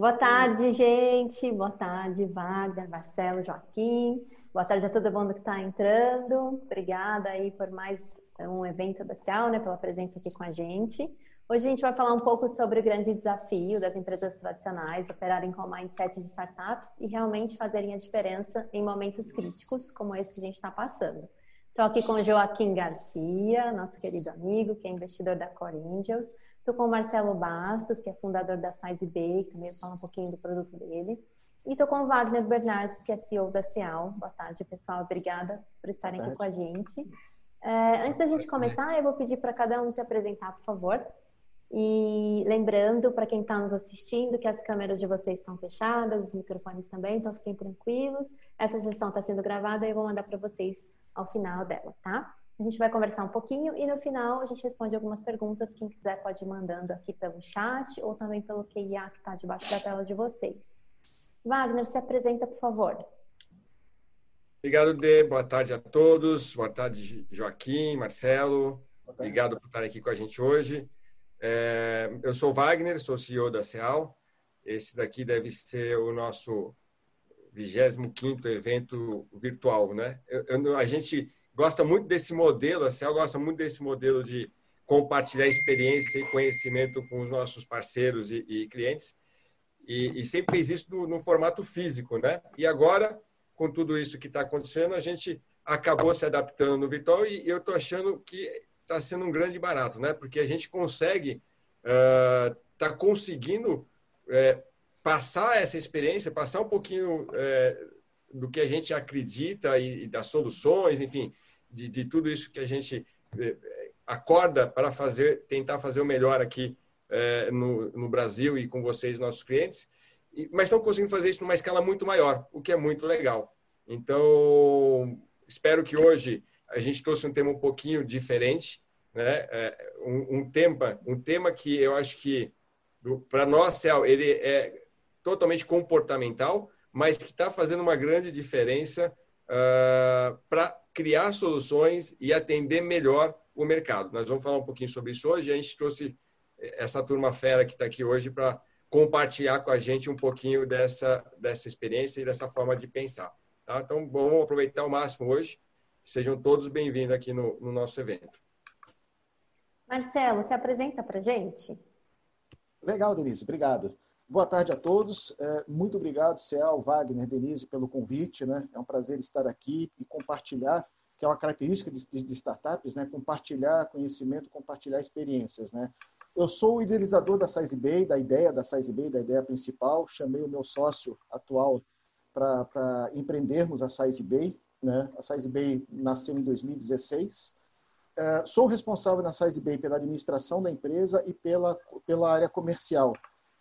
Boa tarde, gente. Boa tarde, Wagner, Marcelo, Joaquim. Boa tarde a todo mundo que está entrando. Obrigada aí por mais um evento da Cial, né, pela presença aqui com a gente. Hoje a gente vai falar um pouco sobre o grande desafio das empresas tradicionais operarem com o mindset de startups e realmente fazerem a diferença em momentos críticos como esse que a gente está passando. Estou aqui com Joaquim Garcia, nosso querido amigo, que é investidor da Core Angels. Estou com o Marcelo Bastos, que é fundador da Size Bay, que também fala um pouquinho do produto dele. E estou com o Wagner Bernardes, que é CEO da Cial. Boa tarde, pessoal. Obrigada por estarem aqui com a gente. É, antes da gente começar, eu vou pedir para cada um se apresentar, por favor. E lembrando para quem está nos assistindo que as câmeras de vocês estão fechadas, os microfones também, então fiquem tranquilos. Essa sessão está sendo gravada e eu vou mandar para vocês ao final dela, tá? A gente vai conversar um pouquinho e no final a gente responde algumas perguntas. Quem quiser pode ir mandando aqui pelo chat ou também pelo QIA que está debaixo da tela de vocês. Wagner, se apresenta, por favor. Obrigado, Dê. Boa tarde a todos. Boa tarde, Joaquim, Marcelo. Obrigado por estar aqui com a gente hoje. É, eu sou Wagner, sou CEO da CEAL. Esse daqui deve ser o nosso 25 evento virtual, né? Eu, eu, a gente gosta muito desse modelo, a CEAL gosta muito desse modelo de compartilhar experiência e conhecimento com os nossos parceiros e, e clientes. E, e, sempre fez isso no, no, formato físico, né? E agora, com tudo isso que está acontecendo, a gente acabou se adaptando no virtual e eu estou achando que está sendo um grande barato, né? Porque a gente consegue, está uh, conseguindo uh, passar essa experiência, passar um pouquinho uh, do que a gente acredita e, e das soluções, enfim, de, de, tudo isso que a gente eh, acorda para fazer, tentar fazer o melhor aqui no, no, Brasil e com vocês, nossos clientes, e, mas estão conseguindo fazer isso numa escala muito maior, o que é muito legal. Então, espero que hoje a gente trouxe um tema um pouquinho diferente, né? É, um, um, tema, um tema que eu acho que para nós ele é totalmente comportamental, mas que está fazendo uma grande diferença uh, para criar soluções e atender melhor o mercado. Nós vamos falar um pouquinho sobre isso hoje. A gente trouxe essa turma fera que está aqui hoje para compartilhar com a gente um pouquinho dessa, dessa experiência e dessa forma de pensar. Tá? Então, vamos aproveitar o máximo hoje. Sejam todos bem-vindos aqui no, no, nosso evento. Marcelo, se apresenta para gente. Legal, Denise, obrigado. Boa tarde a todos. É, muito obrigado, Céu, Wagner, Denise, pelo convite. Né? É um prazer estar aqui e compartilhar, que é uma característica de, startups, né? compartilhar conhecimento, compartilhar experiências. Né? Eu sou o idealizador da Size Bay, da ideia da Size Bay, da ideia principal. Chamei o meu sócio atual para empreendermos a Size Bay. Né? A Size Bay nasceu em 2016. Uh, sou responsável na Size Bay pela administração da empresa e pela, pela área comercial.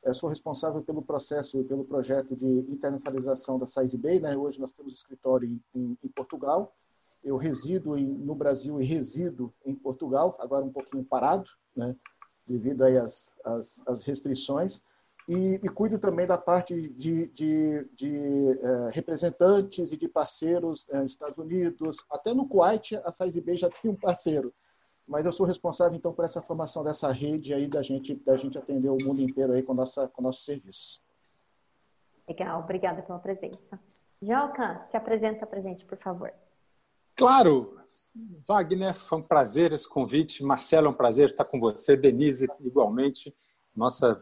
Uh, sou responsável pelo processo pelo projeto de internacionalização da Size Bay. Né? Hoje nós temos um escritório em, em, Portugal. Eu resido em, no Brasil e resido em Portugal, agora um pouquinho parado, né? devido aí às, às, às restrições e, e cuido também da parte de, de, de é, representantes e de parceiros é, Estados Unidos. Até no Kuwait, a Size B já tem um parceiro. Mas eu sou responsável, então, por essa formação dessa rede aí da gente, da gente atender o mundo inteiro aí com, nossa, com nosso serviço. Legal, obrigada pela presença. Joca, se apresenta para gente, por favor. Claro! Wagner, foi um prazer esse convite. Marcelo, é um prazer estar com você. Denise, igualmente. Nossa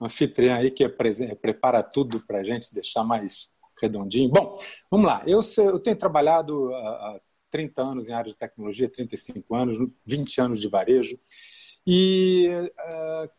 anfitriã aí que prepara tudo para a gente deixar mais redondinho. Bom, vamos lá. Eu, eu tenho trabalhado há 30 anos em área de tecnologia, 35 anos, 20 anos de varejo. E uh,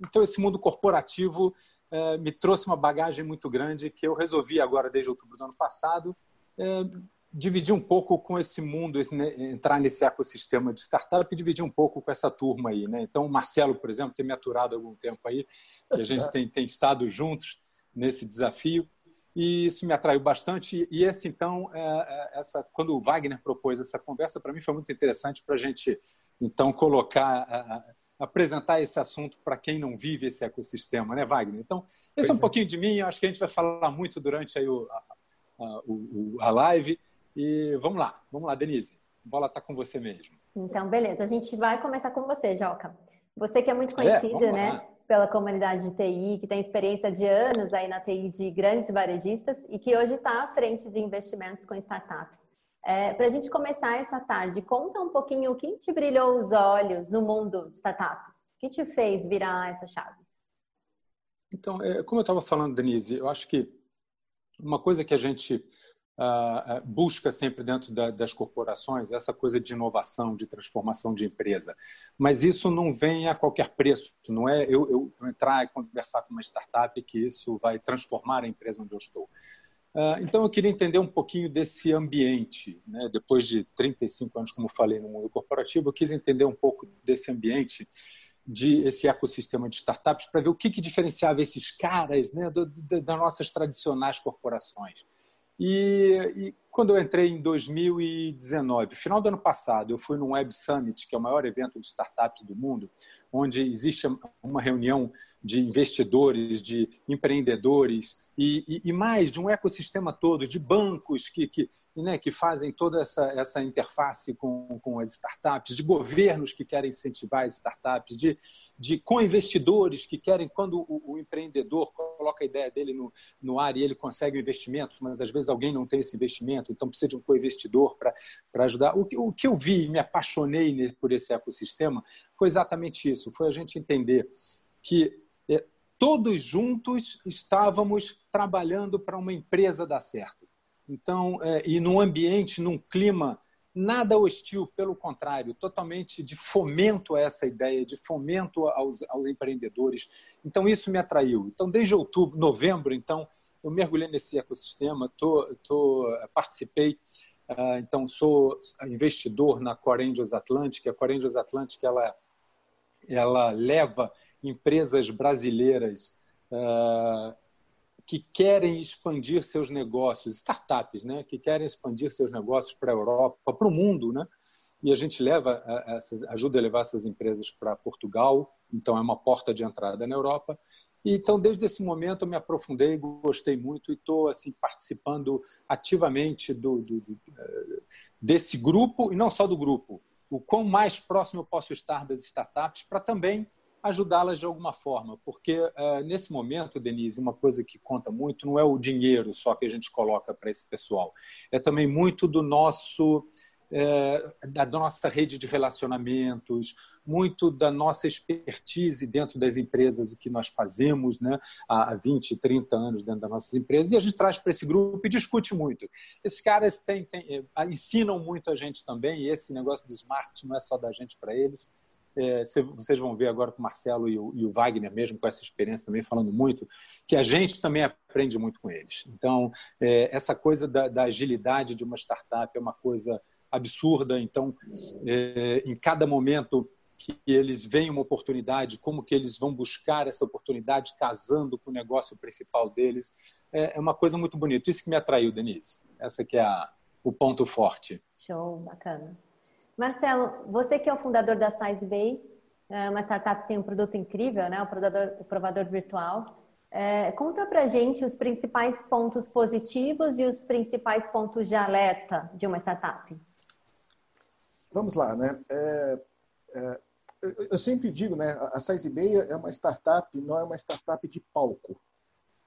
então esse mundo corporativo uh, me trouxe uma bagagem muito grande que eu resolvi agora desde outubro do ano passado uh, dividir um pouco com esse mundo, né, entrar nesse ecossistema de startup e dividir um pouco com essa turma aí. Né? Então, o Marcelo, por exemplo, tem me aturado há algum tempo aí, que a gente tem, tem estado juntos nesse desafio e isso me atraiu bastante. E esse, então, é, é, essa, quando o Wagner propôs essa conversa, para mim foi muito interessante para a gente, então, colocar, apresentar esse assunto para quem não vive esse ecossistema, né, Wagner? Então, esse é um pouquinho de mim, acho que a gente vai falar muito durante aí o, a, a, a live. E vamos lá, vamos lá, Denise. A bola está com você mesmo. Então, beleza. A gente vai começar com você, Joca. Você que é muito ah, é? conhecido, é? Pela comunidade de TI, que tem experiência de anos aí na TI de grandes varejistas e que hoje está à frente de investimentos com startups. É, Para a gente começar essa tarde, conta um pouquinho o que te brilhou os olhos no mundo de startups. O que te fez virar essa chave? Então, é, como eu estava falando, Denise, eu acho que uma coisa que a gente uh, busca sempre dentro da, das corporações, essa coisa de inovação, de transformação de empresa. Mas isso não vem a qualquer preço, não é eu, eu, entrar e conversar com uma startup que isso vai transformar a empresa onde eu estou. Uh, então, eu queria entender um pouquinho desse ambiente. Né? Depois de 35 anos, como falei, no mundo corporativo, eu quis entender um pouco desse ambiente, de esse ecossistema de startups, para ver o que, que diferenciava esses caras né, do, do, das nossas tradicionais corporações. E, e, quando eu entrei em 2019, final do ano passado, eu fui num Web Summit, que é o maior evento de startups do mundo, onde existe uma reunião de investidores, de empreendedores e, e, e mais de um ecossistema todo de bancos que, que, né, que fazem toda essa, essa interface com, com as startups, de governos que querem incentivar as startups, de de co-investidores que querem, quando o, o, empreendedor coloca a ideia dele no, no ar e ele consegue o investimento, mas às vezes alguém não tem esse investimento, então precisa de um co-investidor para ajudar. O, o que eu vi e me apaixonei por esse ecossistema foi exatamente isso: foi a gente entender que é, todos juntos estávamos trabalhando para uma empresa dar certo. Então, é, e num ambiente, num clima nada hostil, pelo contrário, totalmente de fomento a essa ideia, de fomento aos, aos empreendedores. Então, isso me atraiu. Então, desde outubro, novembro, então, eu mergulhei nesse ecossistema, tô, tô, participei, uh, então, sou investidor na Corangels Atlantic. A Corangels Atlantic, ela, ela leva empresas brasileiras uh, que querem expandir seus negócios, startups, né, que querem expandir seus negócios para a Europa, para o mundo, né? E a gente leva ajuda a levar essas empresas para Portugal, então é uma porta de entrada na Europa. Então, desde esse momento, eu me aprofundei, gostei muito e estou assim participando ativamente do, do, do, eh, desse grupo e não só do grupo. O quão mais próximo eu posso estar das startups para também ajudá-las de alguma forma, porque uh, nesse momento, Denise, uma coisa que conta muito não é o dinheiro só que a gente coloca para esse pessoal, é também muito do nosso é, da nossa rede de relacionamentos, muito da nossa expertise dentro das empresas, o que nós fazemos né, há 20, 30 anos dentro das nossas empresas, e a gente traz para esse grupo e discute muito. Esses caras têm, têm, ensinam muito a gente também, e esse negócio do smart não é só da gente para eles é, vocês vão ver agora com o Marcelo e o, e o, Wagner, mesmo com essa experiência também falando muito, que a gente também aprende muito com eles. Então, é, essa coisa da, da, agilidade de uma startup é uma coisa absurda. Então, é, em cada momento que eles veem uma oportunidade, como que eles vão buscar essa oportunidade casando com o negócio principal deles, é, é uma coisa muito bonita. Isso que me atraiu, Denise. Essa que é a, o ponto forte. Show, bacana. Marcelo, você que é o fundador da Size Bay, é uma startup que tem um produto incrível, né? o, provador, o provador virtual. É, conta pra gente os principais pontos positivos e os principais pontos de alerta de uma startup. Vamos lá, né? É, é, eu sempre digo, né? A Size Bay é uma startup, não é uma startup de palco.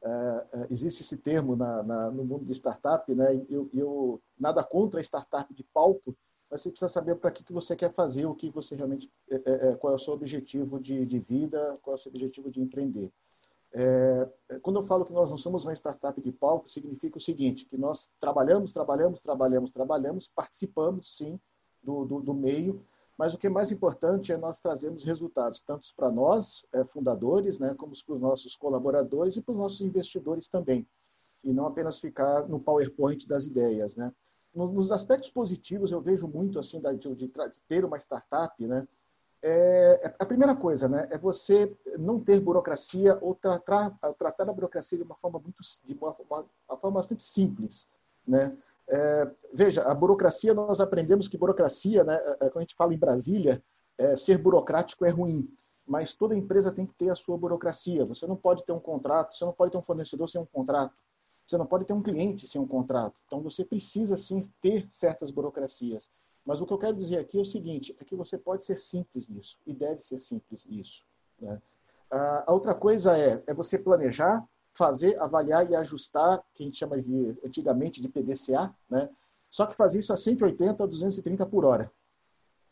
É, é, existe esse termo na, na, no mundo de startup, né? Eu, eu nada contra a startup de palco, mas você precisa saber para que, que você quer fazer, o que você realmente, é, é, é, qual é o seu objetivo de, de vida, qual é o seu objetivo de empreender. É, é, quando eu falo que nós não somos uma startup de palco, significa o seguinte, que nós trabalhamos, trabalhamos, trabalhamos, trabalhamos, participamos, sim, do, do, do meio, mas o que é mais importante é nós trazermos resultados, tanto para nós, é, fundadores, né, como para os nossos colaboradores e para os nossos investidores também, e não apenas ficar no PowerPoint das ideias, né? Nos aspectos positivos eu vejo muito assim de, de, ter uma startup, né? É, é, a primeira coisa, né, é você não ter burocracia ou tratar, tratar a burocracia de uma forma muito de uma, uma, uma forma bastante simples, né? É, veja, a burocracia nós aprendemos que burocracia, né, é, quando a gente fala em Brasília, é, ser burocrático é ruim, mas toda empresa tem que ter a sua burocracia. Você não pode ter um contrato, você não pode ter um fornecedor sem um contrato. Você não pode ter um cliente sem um contrato. Então, você precisa, sim, ter certas burocracias. Mas o que eu quero dizer aqui é o seguinte, é que você pode ser simples nisso, e deve ser simples nisso. Né? A outra coisa é, é você planejar, fazer, avaliar e ajustar, que a gente chama de, antigamente de PDCA, né? Só que fazer isso a 180 a 230 por hora.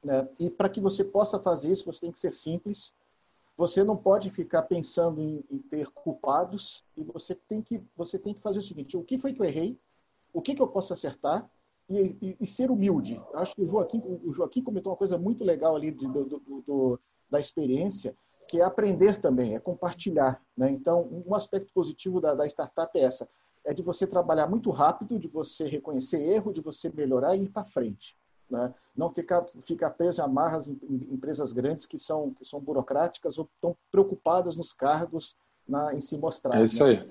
Né? E para que você possa fazer isso, você tem que ser simples. Você não pode ficar pensando em, em, ter culpados e você tem que você tem que fazer o seguinte: o que foi que eu errei? O que, que eu posso acertar? E, e, e ser humilde. Acho que o Joaquim, o Joaquim comentou uma coisa muito legal ali do, do, do, da experiência, que é aprender também, é compartilhar. Né? Então, um aspecto positivo da, da startup é essa: é de você trabalhar muito rápido, de você reconhecer erro, de você melhorar e ir para frente. Né? Não ficar, ficar preso a amarras em, em, empresas grandes que são, que são burocráticas ou estão preocupadas nos cargos na, em se mostrar. É isso né? aí. É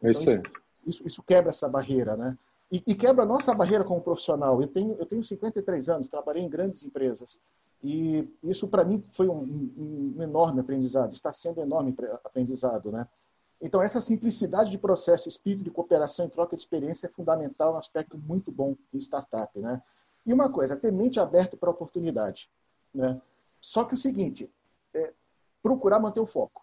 então, isso, aí. Isso, isso, quebra essa barreira, né? E, e, quebra a nossa barreira como profissional. Eu tenho, eu tenho 53 anos, trabalhei em grandes empresas. E isso, para mim, foi um, um, um, enorme aprendizado, está sendo um enorme aprendizado. Né? Então, essa simplicidade de processo, espírito de cooperação e troca de experiência é fundamental, um aspecto muito bom em startup. Né? E uma coisa, ter mente aberta para oportunidade. Né? Só que o seguinte, é procurar manter o foco.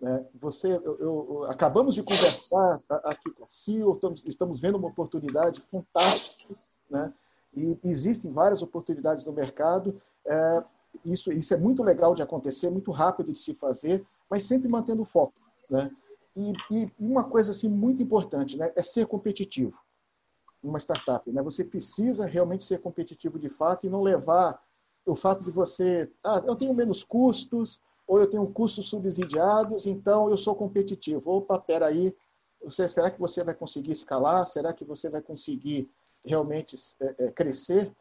Né? Você, eu, eu, acabamos de conversar aqui com a CIO, estamos, estamos vendo uma oportunidade fantástica, né? e existem várias oportunidades no mercado, é, isso, isso é muito legal de acontecer, muito rápido de se fazer, mas sempre mantendo o foco. Né? E, e uma coisa assim muito importante né, é ser competitivo numa startup. Né? Você precisa realmente ser competitivo de fato e não levar o fato de você, ah, eu tenho menos custos, ou eu tenho custos subsidiados, então eu sou competitivo. Opa, peraí, você, será que você vai conseguir escalar? Será que você vai conseguir realmente é, é, crescer?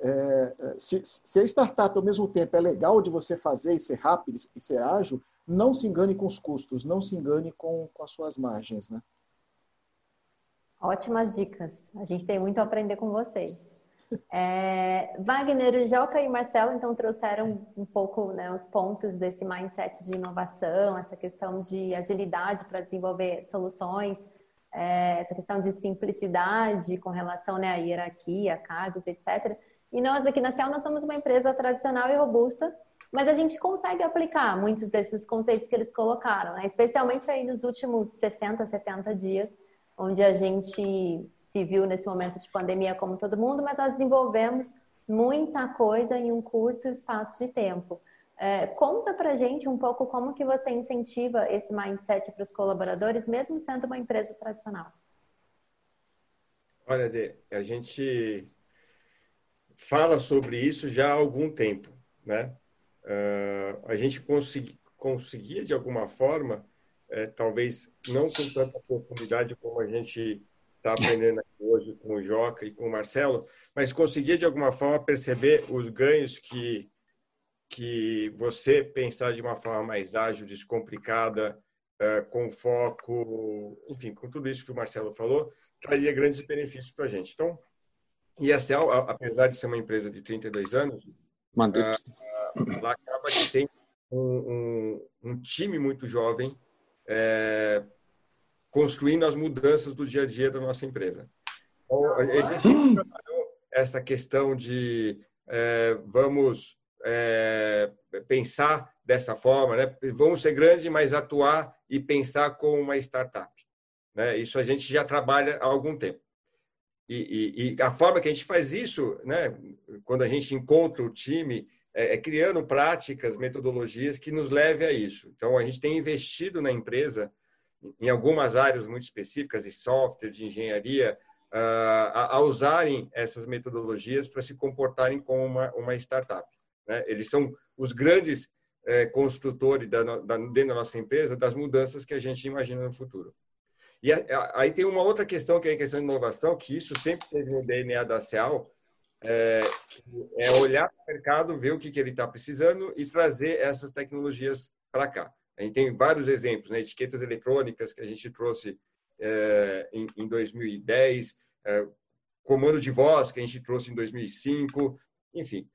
É, se, se, a startup ao mesmo tempo é legal de você fazer e ser rápido e ser ágil, não se engane com os custos, não se engane com, com as suas margens, né? Ótimas dicas. A gente tem muito a aprender com vocês. É, Wagner, Joca e Marcelo então trouxeram um pouco né, os pontos desse mindset de inovação, essa questão de agilidade para desenvolver soluções, é, essa questão de simplicidade com relação né, à hierarquia, cargos, etc. E nós aqui na Ciel, nós somos uma empresa tradicional e robusta, mas a gente consegue aplicar muitos desses conceitos que eles colocaram, né? especialmente aí nos últimos 60, 70 dias, onde a gente se viu nesse momento de pandemia como todo mundo, mas nós desenvolvemos muita coisa em um curto espaço de tempo. É, conta pra gente um pouco como que você incentiva esse mindset para os colaboradores, mesmo sendo uma empresa tradicional. Olha, Dê, a gente fala sobre isso já há algum tempo, né? Uh, a gente consegui, conseguia, de alguma forma, é, talvez não com tanta profundidade como a gente está aprendendo hoje com o Joca e com o Marcelo, mas conseguia, de alguma forma, perceber os ganhos que, que você pensar de uma forma mais ágil, descomplicada, uh, com foco, enfim, com tudo isso que o Marcelo falou, traria grandes benefícios para a gente. Então, e a CEL, apesar de ser uma empresa de 32 anos, uh, ela acaba que tem um, um, um time muito jovem, é, construindo as mudanças do dia a dia da nossa empresa. Então, eles essa questão de é, vamos é, pensar dessa forma, né? vamos ser grandes, mas atuar e pensar como uma startup. Né? Isso a gente já trabalha há algum tempo. E, e, e, a forma que a gente faz isso, né, quando a gente encontra o time, é, é, criando práticas, metodologias que nos leve a isso. Então, a gente tem investido na empresa em algumas áreas muito específicas, de software, de engenharia, uh, a, a, usarem essas metodologias para se comportarem como uma, uma startup. Né? Eles são os grandes é, construtores da, da, dentro da nossa empresa das mudanças que a gente imagina no futuro. E aí tem uma outra questão que é a questão de inovação, que isso sempre teve no DNA da CEAL, é, é olhar para o mercado, ver o que, que ele está precisando e trazer essas tecnologias para cá. A gente tem vários exemplos, né? etiquetas eletrônicas que a gente trouxe é, em, em, 2010, é, comando de voz que a gente trouxe em 2005, enfim.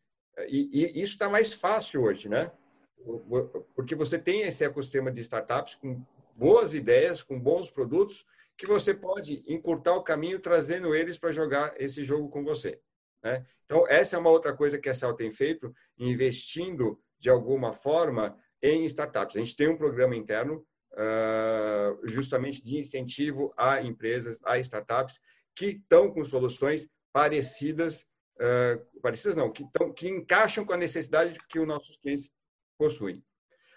E, e isso está mais fácil hoje, né? Porque você tem esse ecossistema de startups com boas ideias, com bons produtos, que você pode encurtar o caminho trazendo eles para jogar esse jogo com você. Né? Então, essa é uma outra coisa que a Cell tem feito, investindo de alguma forma em startups. A gente tem um programa interno uh, justamente de incentivo a empresas, a startups que estão com soluções parecidas, uh, parecidas não, que, tão, que encaixam com a necessidade que os nossos clientes possuem.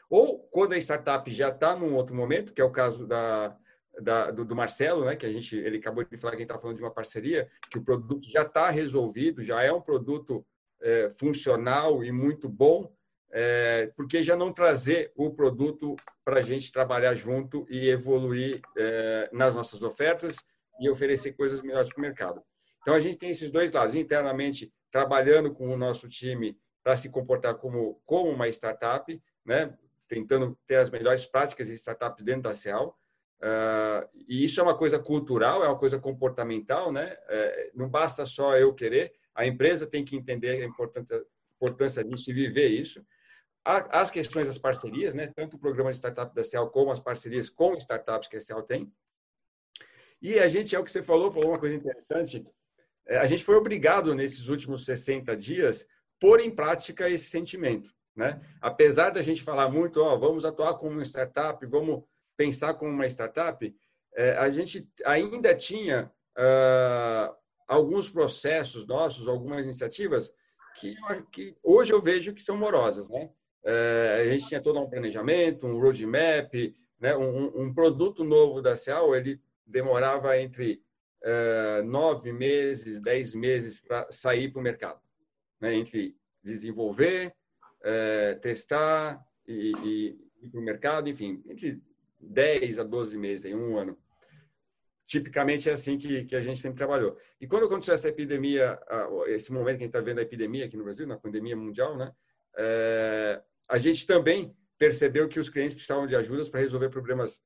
Ou quando a startup já está num outro momento, que é o caso da, da, do, do, Marcelo, né, que a gente, ele acabou de falar que a gente está falando de uma parceria, que o produto já está resolvido, já é um produto é, funcional e muito bom, é, porque já não trazer o produto para a gente trabalhar junto e evoluir é, nas nossas ofertas e oferecer coisas melhores para o mercado. Então, a gente tem esses dois lados, internamente trabalhando com o nosso time para se comportar como, como uma startup, né? tentando ter as melhores práticas de startups dentro da CEAL, Uh, e isso é uma coisa cultural, é uma coisa comportamental, né? É, não basta só eu querer, a empresa tem que entender a importância, disso e viver isso as questões das parcerias, né? tanto o programa de startup da CEL como as parcerias com startups que a CEL tem. E a gente, é o que você falou, falou uma coisa interessante, é, a gente foi obrigado nesses últimos 60 dias pôr em prática esse sentimento. Né? Apesar da gente falar muito, ó, vamos atuar como startup, vamos pensar como uma startup, é, a gente ainda tinha uh, alguns processos nossos, algumas iniciativas que, que hoje eu vejo que são morosas. Né? É, a gente tinha todo um planejamento, um roadmap, né? um, um produto novo da Cial, ele demorava entre é, nove meses, dez meses para sair para o mercado, né? entre desenvolver, testar e, e ir para o mercado, enfim, entre 10 a 12 meses, em um ano. Tipicamente é assim que, que a gente sempre trabalhou. E quando aconteceu essa epidemia, esse momento que a gente está vendo a epidemia aqui no Brasil, na pandemia mundial, né? É, a gente também percebeu que os clientes precisavam de ajudas para resolver problemas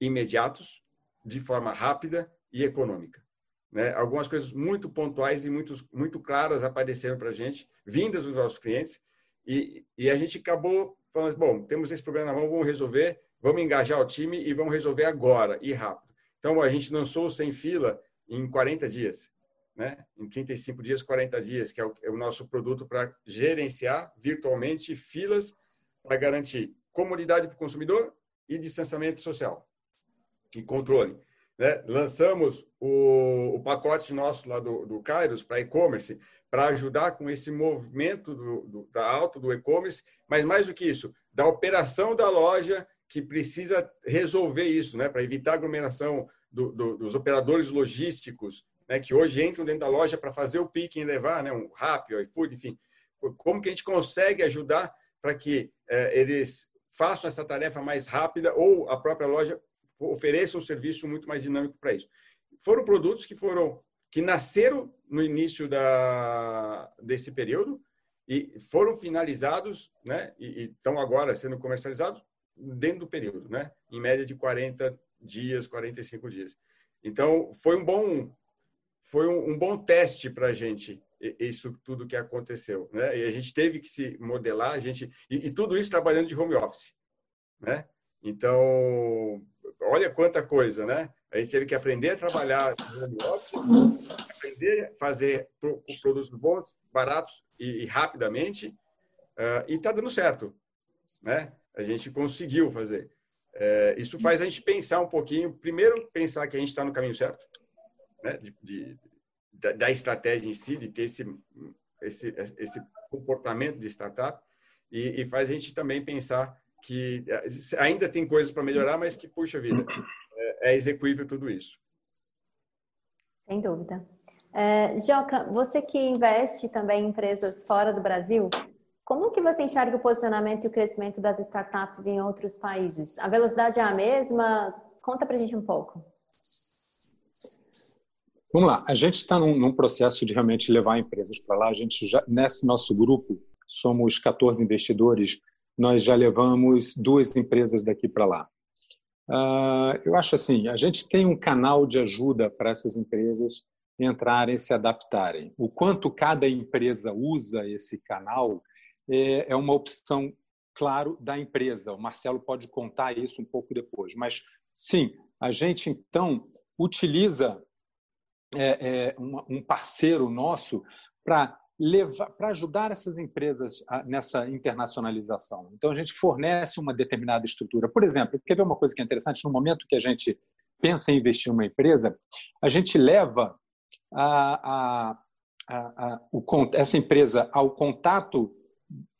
imediatos, de forma rápida e econômica. Né? Algumas coisas muito pontuais e muito, muito claras apareceram para a gente, vindas dos nossos clientes, e, e a gente acabou falando, bom, temos esse problema na mão, vamos resolver, vamos engajar o time e vamos resolver agora e rápido. Então, a gente lançou o Sem Fila em 40 dias né? em 35 dias, 40 dias, que é o, é o nosso produto para gerenciar virtualmente filas para garantir comodidade para o consumidor e distanciamento social e controle. Né? Lançamos o, o, pacote nosso lá do, do Kairos para e-commerce para ajudar com esse movimento do, do, da alta do e-commerce, mas mais do que isso, da operação da loja que precisa resolver isso, né? para evitar aglomeração do, dos operadores logísticos né, que hoje entram dentro da loja para fazer o picking e levar, né, um Rappi, um iFood, enfim. Como que a gente consegue ajudar para que é, eles façam essa tarefa mais rápida ou a própria loja ofereça um serviço muito mais dinâmico para isso. Foram produtos que foram que nasceram no início da, desse período e foram finalizados, né, e estão agora sendo comercializados dentro do período, né, em média de 40 dias, 45 dias. Então, foi um bom foi um, um bom teste para a gente isso tudo que aconteceu, né? E a gente teve que se modelar, a gente e, e, tudo isso trabalhando de home office, né? Então, olha quanta coisa, né? A gente teve que aprender a trabalhar de home office, aprender a fazer produtos bons, baratos e, e rapidamente, uh, e está dando certo, né? A gente conseguiu fazer. Uh, isso faz a gente pensar um pouquinho, primeiro pensar que a gente está no caminho certo, né, de, de, da, da, estratégia em si, de ter esse, esse, esse comportamento de startup, e, e, faz a gente também pensar que ainda tem coisas para melhorar, mas que, puxa vida, é, é execuível tudo isso. Sem dúvida. É, Joca, você que investe também em empresas fora do Brasil, como que você enxerga o posicionamento e o crescimento das startups em outros países? A velocidade é a mesma? Conta para a gente um pouco. Vamos lá, a gente está num, num, processo de realmente levar empresas para lá. A gente já, nesse nosso grupo, somos 14 investidores, nós já levamos duas empresas daqui para lá. Uh, eu acho assim, a gente tem um canal de ajuda para essas empresas entrarem, se adaptarem. O quanto cada empresa usa esse canal é, é uma opção, claro, da empresa. O Marcelo pode contar isso um pouco depois, mas sim, a gente então utiliza é, é, um, parceiro nosso para para ajudar essas empresas nessa internacionalização. Então, a gente fornece uma determinada estrutura. Por exemplo, quer ver uma coisa que é interessante? No momento que a gente pensa em investir em uma empresa, a gente leva a, a, a, o, essa empresa ao contato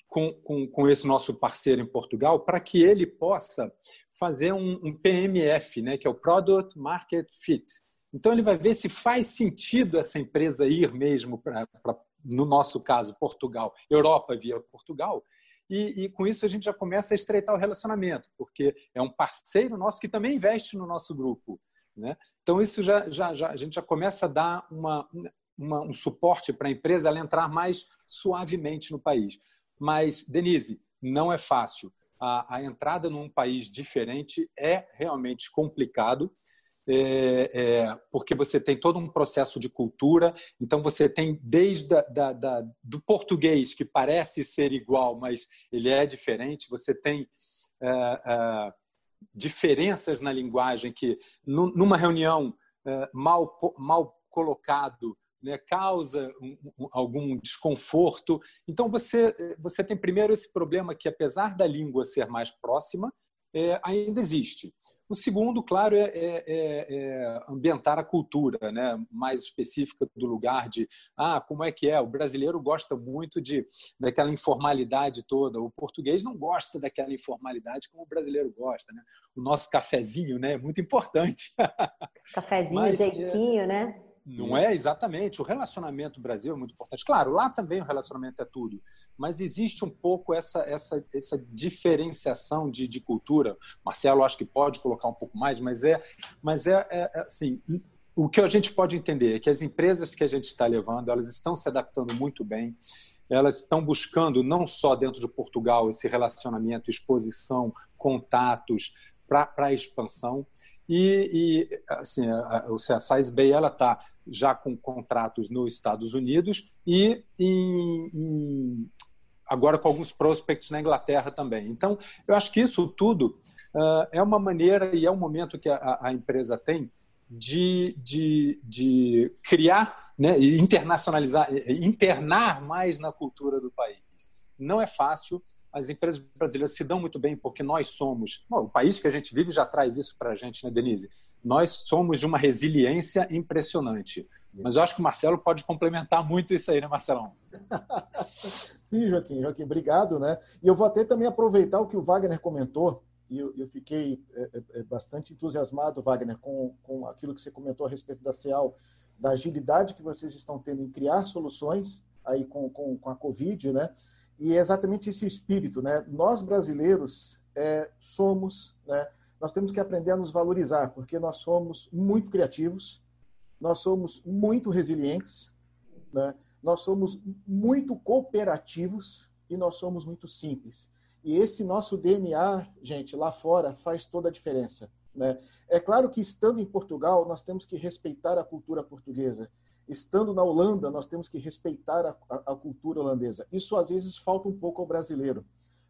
com, com, com, esse nosso parceiro em Portugal para que ele possa fazer um, um, PMF, né, que é o Product Market Fit. Então, ele vai ver se faz sentido essa empresa ir mesmo para, no nosso caso, Portugal, Europa via Portugal, e, e, com isso a gente já começa a estreitar o relacionamento, porque é um parceiro nosso que também investe no nosso grupo. Né? Então, isso já, já, já, a gente já começa a dar uma, uma, um suporte para a empresa ela entrar mais suavemente no país. Mas, Denise, não é fácil. A, a entrada num país diferente é realmente complicado, é, é, porque você tem todo um processo de cultura, então você tem desde a, da, da, do português, que parece ser igual, mas ele é diferente, você tem é, é diferenças na linguagem que, numa reunião é, mal, mal colocado, né, causa um, um, algum desconforto. Então, você, você tem primeiro esse problema que, apesar da língua ser mais próxima, é, ainda existe. O segundo, claro, é, é, é, é, ambientar a cultura, né? mais específica do lugar de ah, como é que é. O brasileiro gosta muito de daquela informalidade toda. O português não gosta daquela informalidade como o brasileiro gosta. Né? O nosso cafezinho né? é muito importante. Cafezinho, Mas, é jeitinho, né? Não é exatamente. O relacionamento Brasil é muito importante. Claro, lá também o relacionamento é tudo, mas existe um pouco essa, essa, essa diferenciação de, de cultura. Marcelo, acho que pode colocar um pouco mais, mas é, mas é, é, é assim. O que a gente pode entender é que as empresas que a gente está levando, elas estão se adaptando muito bem. Elas estão buscando não só dentro de Portugal esse relacionamento, exposição, contatos para a expansão. E, e assim, a, a, a Size Bay ela está já com contratos nos Estados Unidos e em, em, agora com alguns prospects na Inglaterra também. Então, eu acho que isso tudo uh, é uma maneira e é um momento que a, a empresa tem de, de, de criar né, e internacionalizar, internar mais na cultura do país. Não é fácil, as empresas brasileiras se dão muito bem porque nós somos. Bom, o país que a gente vive já traz isso para a gente, né, Denise? Nós somos de uma resiliência impressionante. Mas eu acho que o Marcelo pode complementar muito isso aí, né, Marcelão? Sim, Joaquim, Joaquim, obrigado, né? E eu vou até também aproveitar o que o Wagner comentou, e eu, eu fiquei é, é, é bastante entusiasmado, Wagner, com, com aquilo que você comentou a respeito da CEAL, da agilidade que vocês estão tendo em criar soluções aí com, com, com a Covid, né? E é exatamente esse espírito, né? Nós brasileiros é, somos, né? Nós temos que aprender a nos valorizar, porque nós somos muito criativos, nós somos muito resilientes, né? nós somos muito cooperativos e nós somos muito simples. E esse nosso DNA, gente, lá fora faz toda a diferença. Né? É claro que estando em Portugal, nós temos que respeitar a cultura portuguesa. Estando na Holanda, nós temos que respeitar a, a, a cultura holandesa. Isso às vezes falta um pouco ao brasileiro.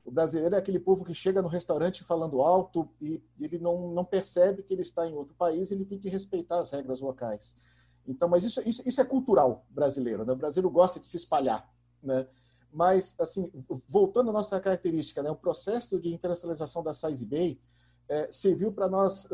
O brasileiro é aquele povo que chega no restaurante falando alto e ele não, não percebe que ele está em outro país, ele tem que respeitar as regras locais. Então, mas isso, isso, isso é cultural brasileiro, né? O brasileiro gosta de se espalhar, né? Mas, assim, voltando à nossa característica, né? o processo de internacionalização da Size Bay é, serviu para nós,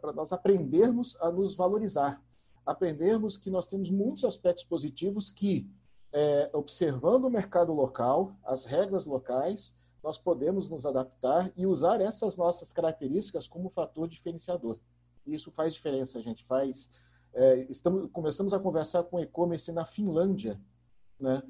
para nós aprendermos a nos valorizar, aprendermos que nós temos muitos aspectos positivos que é, observando o mercado local, as regras locais, nós podemos nos adaptar e usar essas nossas características como fator diferenciador. Isso faz diferença, a gente faz. É, estamos, começamos a conversar com e-commerce na Finlândia, né?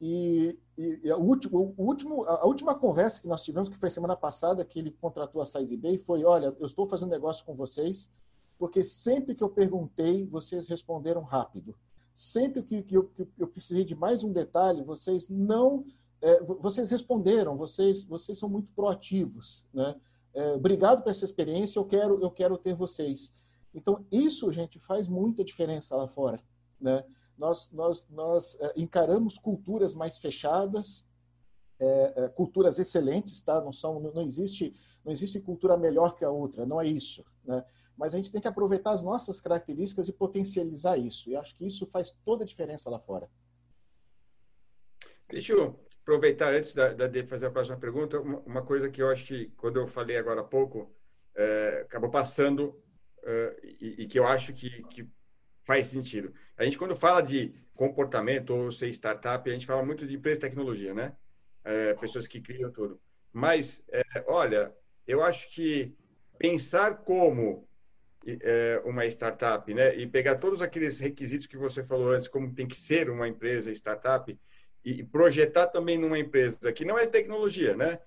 E, e, e a, último, último, a última conversa que nós tivemos, que foi semana passada, que ele contratou a Size Bay, foi: olha, eu estou fazendo negócio com vocês, porque sempre que eu perguntei, vocês responderam rápido sempre que, que, eu, que eu precisei de mais um detalhe, vocês não, é, vocês responderam, vocês, vocês são muito proativos, né? É, obrigado por essa experiência, eu quero, eu quero ter vocês. Então, isso, gente, faz muita diferença lá fora, né? Nós, nós, nós é, encaramos culturas mais fechadas, é, é, culturas excelentes, tá? Não são, não existe, não existe cultura melhor que a outra, não é isso, né? Mas a gente tem que aproveitar as nossas características e potencializar isso. E acho que isso faz toda a diferença lá fora. Deixa eu aproveitar antes da, da, de fazer a próxima pergunta, uma, uma, coisa que eu acho que, quando eu falei agora há pouco, é, acabou passando é, e, e, que eu acho que, que faz sentido. A gente, quando fala de comportamento ou ser startup, a gente fala muito de empresa de tecnologia, né? É, pessoas que criam tudo. Mas, é, olha, eu acho que pensar como uma startup, né? E pegar todos aqueles requisitos que você falou antes, como tem que ser uma empresa startup, e projetar também numa empresa que não é tecnologia, né?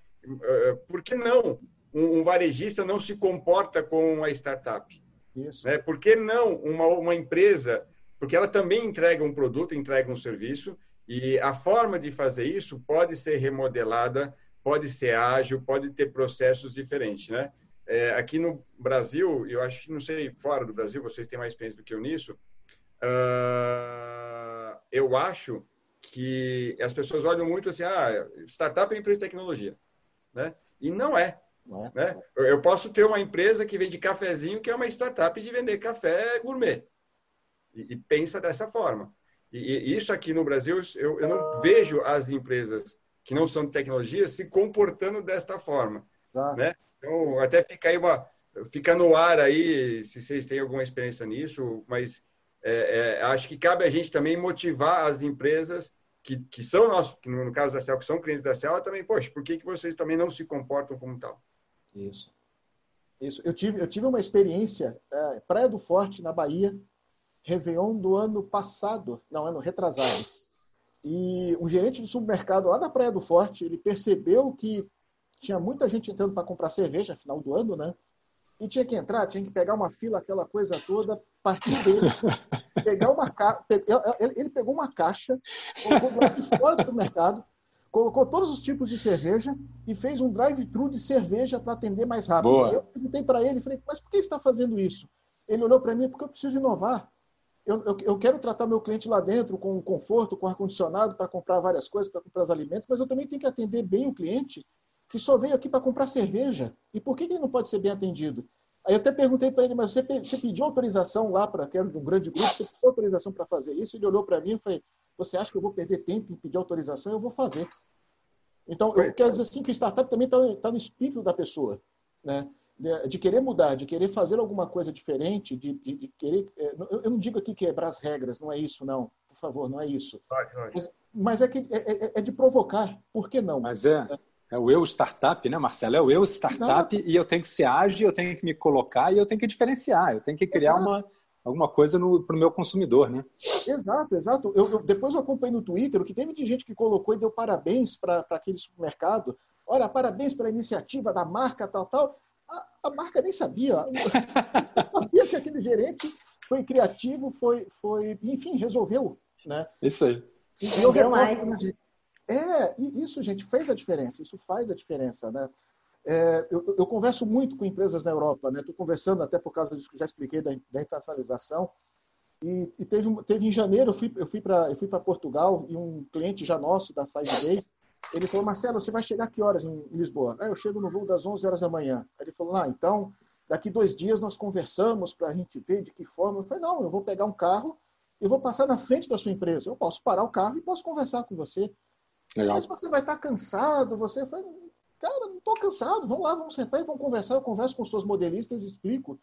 É, por que não um, varejista não se comporta como uma startup? Isso. Né? Por que não uma, uma empresa? Porque ela também entrega um produto, entrega um serviço, e a forma de fazer isso pode ser remodelada, pode ser ágil, pode ter processos diferentes, né? É, aqui no Brasil, eu acho que não sei fora do Brasil, vocês têm mais experiência do que eu nisso. Uh, eu acho que as pessoas olham muito assim, ah, startup é empresa de tecnologia, né? E não é. Não é. Né? Eu posso ter uma empresa que vende cafezinho, que é uma startup de vender café gourmet. E, e pensa dessa forma. E, e, isso aqui no Brasil, eu, eu não vejo as empresas que não são de tecnologia se comportando desta forma. Tá. Né? Então, até fica aí uma, fica no ar aí, se vocês têm alguma experiência nisso, mas é, é, acho que cabe a gente também motivar as empresas que, que são nossos, que no caso da CEL, que são clientes da CEL, também, poxa, por que, que vocês também não se comportam como tal? Isso. Isso. Eu tive, eu tive uma experiência, é, Praia do Forte, na Bahia, Réveillon do ano passado, não, ano retrasado. E um gerente de supermercado lá da Praia do Forte, ele percebeu que tinha muita gente entrando para comprar cerveja, final do ano, né? E tinha que entrar, tinha que pegar uma fila, aquela coisa toda, partir dele, pegar uma caixa. Ele pegou uma caixa, colocou fora do supermercado, colocou todos os tipos de cerveja e fez um drive-thru de cerveja para atender mais rápido. Boa. Eu perguntei para ele, falei, mas por que está fazendo isso? Ele olhou para mim, porque eu preciso inovar. Eu, eu, eu, quero tratar meu cliente lá dentro com conforto, com ar-condicionado, para comprar várias coisas, para comprar os alimentos, mas eu também tenho que atender bem o cliente que só veio aqui para comprar cerveja. E por que ele não pode ser bem atendido? Aí eu até perguntei para ele, mas você, você pediu autorização lá para, que era de um grande grupo, você pediu autorização para fazer isso? Ele olhou para mim e falou, você acha que eu vou perder tempo em pedir autorização? Eu vou fazer. Então, eu quero dizer assim que o startup também está tá no espírito da pessoa, né? De, de, querer mudar, de querer fazer alguma coisa diferente, de, de, de querer... É, eu não digo aqui quebrar as regras, não é isso, não. Por favor, não é isso. Mas, mas é, que, é, é, é de provocar. Por que não? Mas é... é o eu startup, né, Marcelo? É o eu startup Exato. e eu tenho que ser ágil, eu tenho que me colocar e eu tenho que diferenciar, eu tenho que criar uma, alguma coisa para o meu consumidor, né? Exato, exato. Eu, eu, depois eu acompanhei no Twitter o que teve de gente que colocou e deu parabéns para aquele supermercado. Olha, parabéns pela iniciativa da marca, tal, tal. A, a marca nem sabia. sabia que aquele gerente foi criativo, foi, foi enfim, resolveu. Né? Isso aí. E eu reposto, é, e isso, gente, fez a diferença. Isso faz a diferença, né? É, eu, eu, converso muito com empresas na Europa, né? Estou conversando até por causa disso que já expliquei da, da internacionalização. E, e, teve, teve em janeiro, eu fui, eu fui para eu Portugal e um cliente já nosso da Sidegate, ele falou, Marcelo, você vai chegar que horas em Lisboa? Ah, eu chego no voo das 11 horas da manhã. Aí ele falou, ah, então daqui dois dias nós conversamos para a gente ver de que forma. Eu falei, não, eu vou pegar um carro e vou passar na frente da sua empresa. Eu posso parar o carro e posso conversar com você. Legal. Mas você vai estar cansado, você vai. Cara, não estou cansado, vamos lá, vamos sentar e vamos conversar. Eu converso com suas modelistas e explico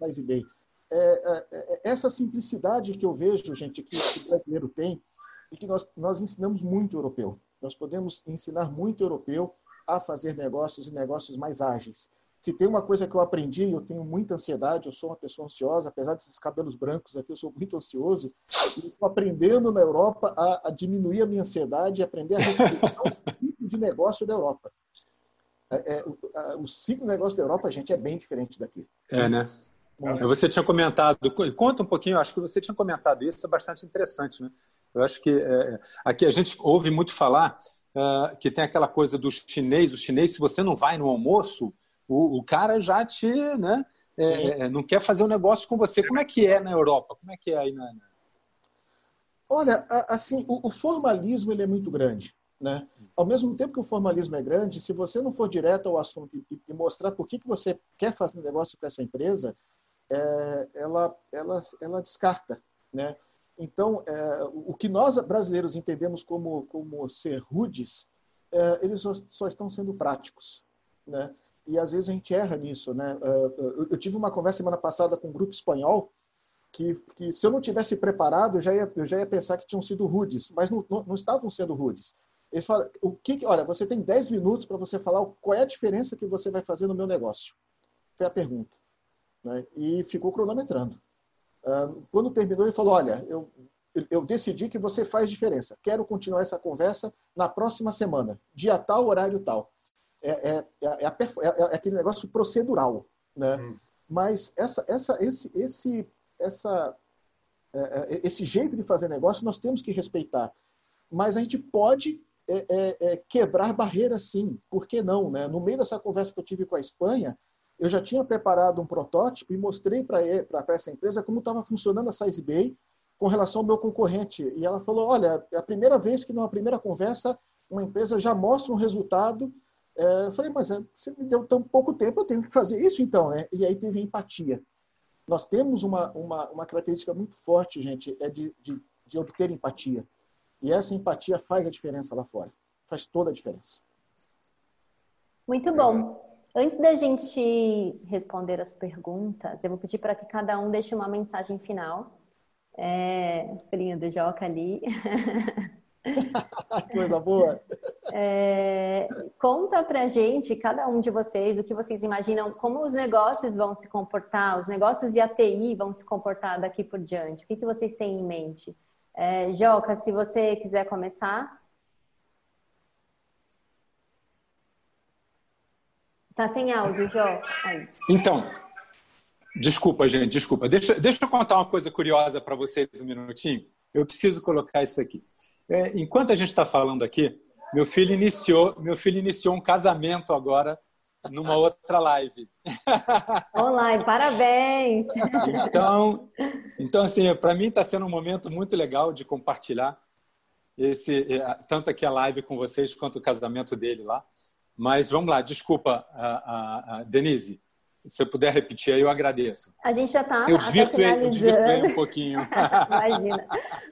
mais bem. É, é, é, essa simplicidade que eu vejo, gente, que o brasileiro tem, e que nós, nós ensinamos muito europeu. Nós podemos ensinar muito europeu a fazer negócios e negócios mais ágeis. Se tem uma coisa que eu aprendi, eu tenho muita ansiedade, eu sou uma pessoa ansiosa, apesar desses cabelos brancos aqui, eu sou muito ansioso. E estou aprendendo na Europa a, a, diminuir a minha ansiedade e aprender a respeitar o ciclo de negócio da Europa. É, é, o, o, ciclo de negócio da Europa, gente, é bem diferente daqui. É, né? Você tinha comentado, conta um pouquinho, acho que você tinha comentado isso, é bastante interessante, né? Eu acho que é, aqui a gente ouve muito falar uh, que tem aquela coisa do chinês, o chinês, se você não vai no almoço, o, o cara já te, né? É, é, não quer fazer um negócio com você. Como é que é na Europa? Como é que é aí na. Olha, assim, o, o formalismo ele é muito grande. Né? Ao mesmo tempo que o formalismo é grande, se você não for direto ao assunto e, e mostrar por que, que você quer fazer negócio com essa empresa, é, ela, ela, ela descarta. Né? Então, é, o que nós brasileiros entendemos como, como ser rudes, é, eles só, só, estão sendo práticos. Né? E às vezes a gente erra nisso. Né? É, eu tive uma conversa semana passada com um grupo espanhol que, que se eu não tivesse preparado, eu já ia, eu já ia pensar que tinham sido rudes, mas não, não, não estavam sendo rudes. Eles falam, o que, olha, você tem 10 minutos para você falar qual é a diferença que você vai fazer no meu negócio. Foi a pergunta. Né? E ficou cronometrando. Uh, quando terminou, ele falou, olha, eu, eu decidi que você faz diferença. Quero continuar essa conversa na próxima semana, dia tal, horário tal. É, é, é, é, é aquele negócio procedural. Né? Hum. Mas essa, essa, esse, esse essa, é, é, esse jeito de fazer negócio nós temos que respeitar. Mas a gente pode é, é, é, quebrar barreiras sim, por que não? Né? No meio dessa conversa que eu tive com a Espanha, eu já tinha preparado um protótipo e mostrei para essa empresa como estava funcionando a Size Bay com relação ao meu concorrente. E ela falou: olha, é a primeira vez que numa primeira conversa uma empresa já mostra um resultado. É, eu falei, mas você me deu tão pouco tempo, eu tenho que fazer isso então, né? E aí teve empatia. Nós temos uma, uma, uma característica muito forte, gente, é de, de, de obter empatia. E essa empatia faz a diferença lá fora. Faz toda a diferença. Muito bom. Antes da gente responder as perguntas, eu vou pedir para que cada um deixe uma mensagem final. É, filhinha do Joca ali. Coisa boa. É, conta pra gente, cada um de vocês, o que vocês imaginam, como os negócios vão se comportar, os negócios e a TI vão se comportar daqui por diante. O que, que vocês têm em mente? É, Joca, se você quiser começar. Tá sem áudio, Joca. Então, desculpa, gente, desculpa. Deixa, deixa eu contar uma coisa curiosa para vocês um minutinho. Eu preciso colocar isso aqui. É, enquanto a gente está falando aqui, meu filho iniciou, meu filho iniciou um casamento agora numa outra live. Online, parabéns! Então, então assim, para mim está sendo um momento muito legal de compartilhar esse é, tanto aqui a live com vocês quanto o casamento dele lá. Mas vamos lá, desculpa, a, a, a Denise. Se eu puder repetir aí, eu agradeço. A gente já está eu desvirtuei, eu desvirtuei um pouquinho. Imagina.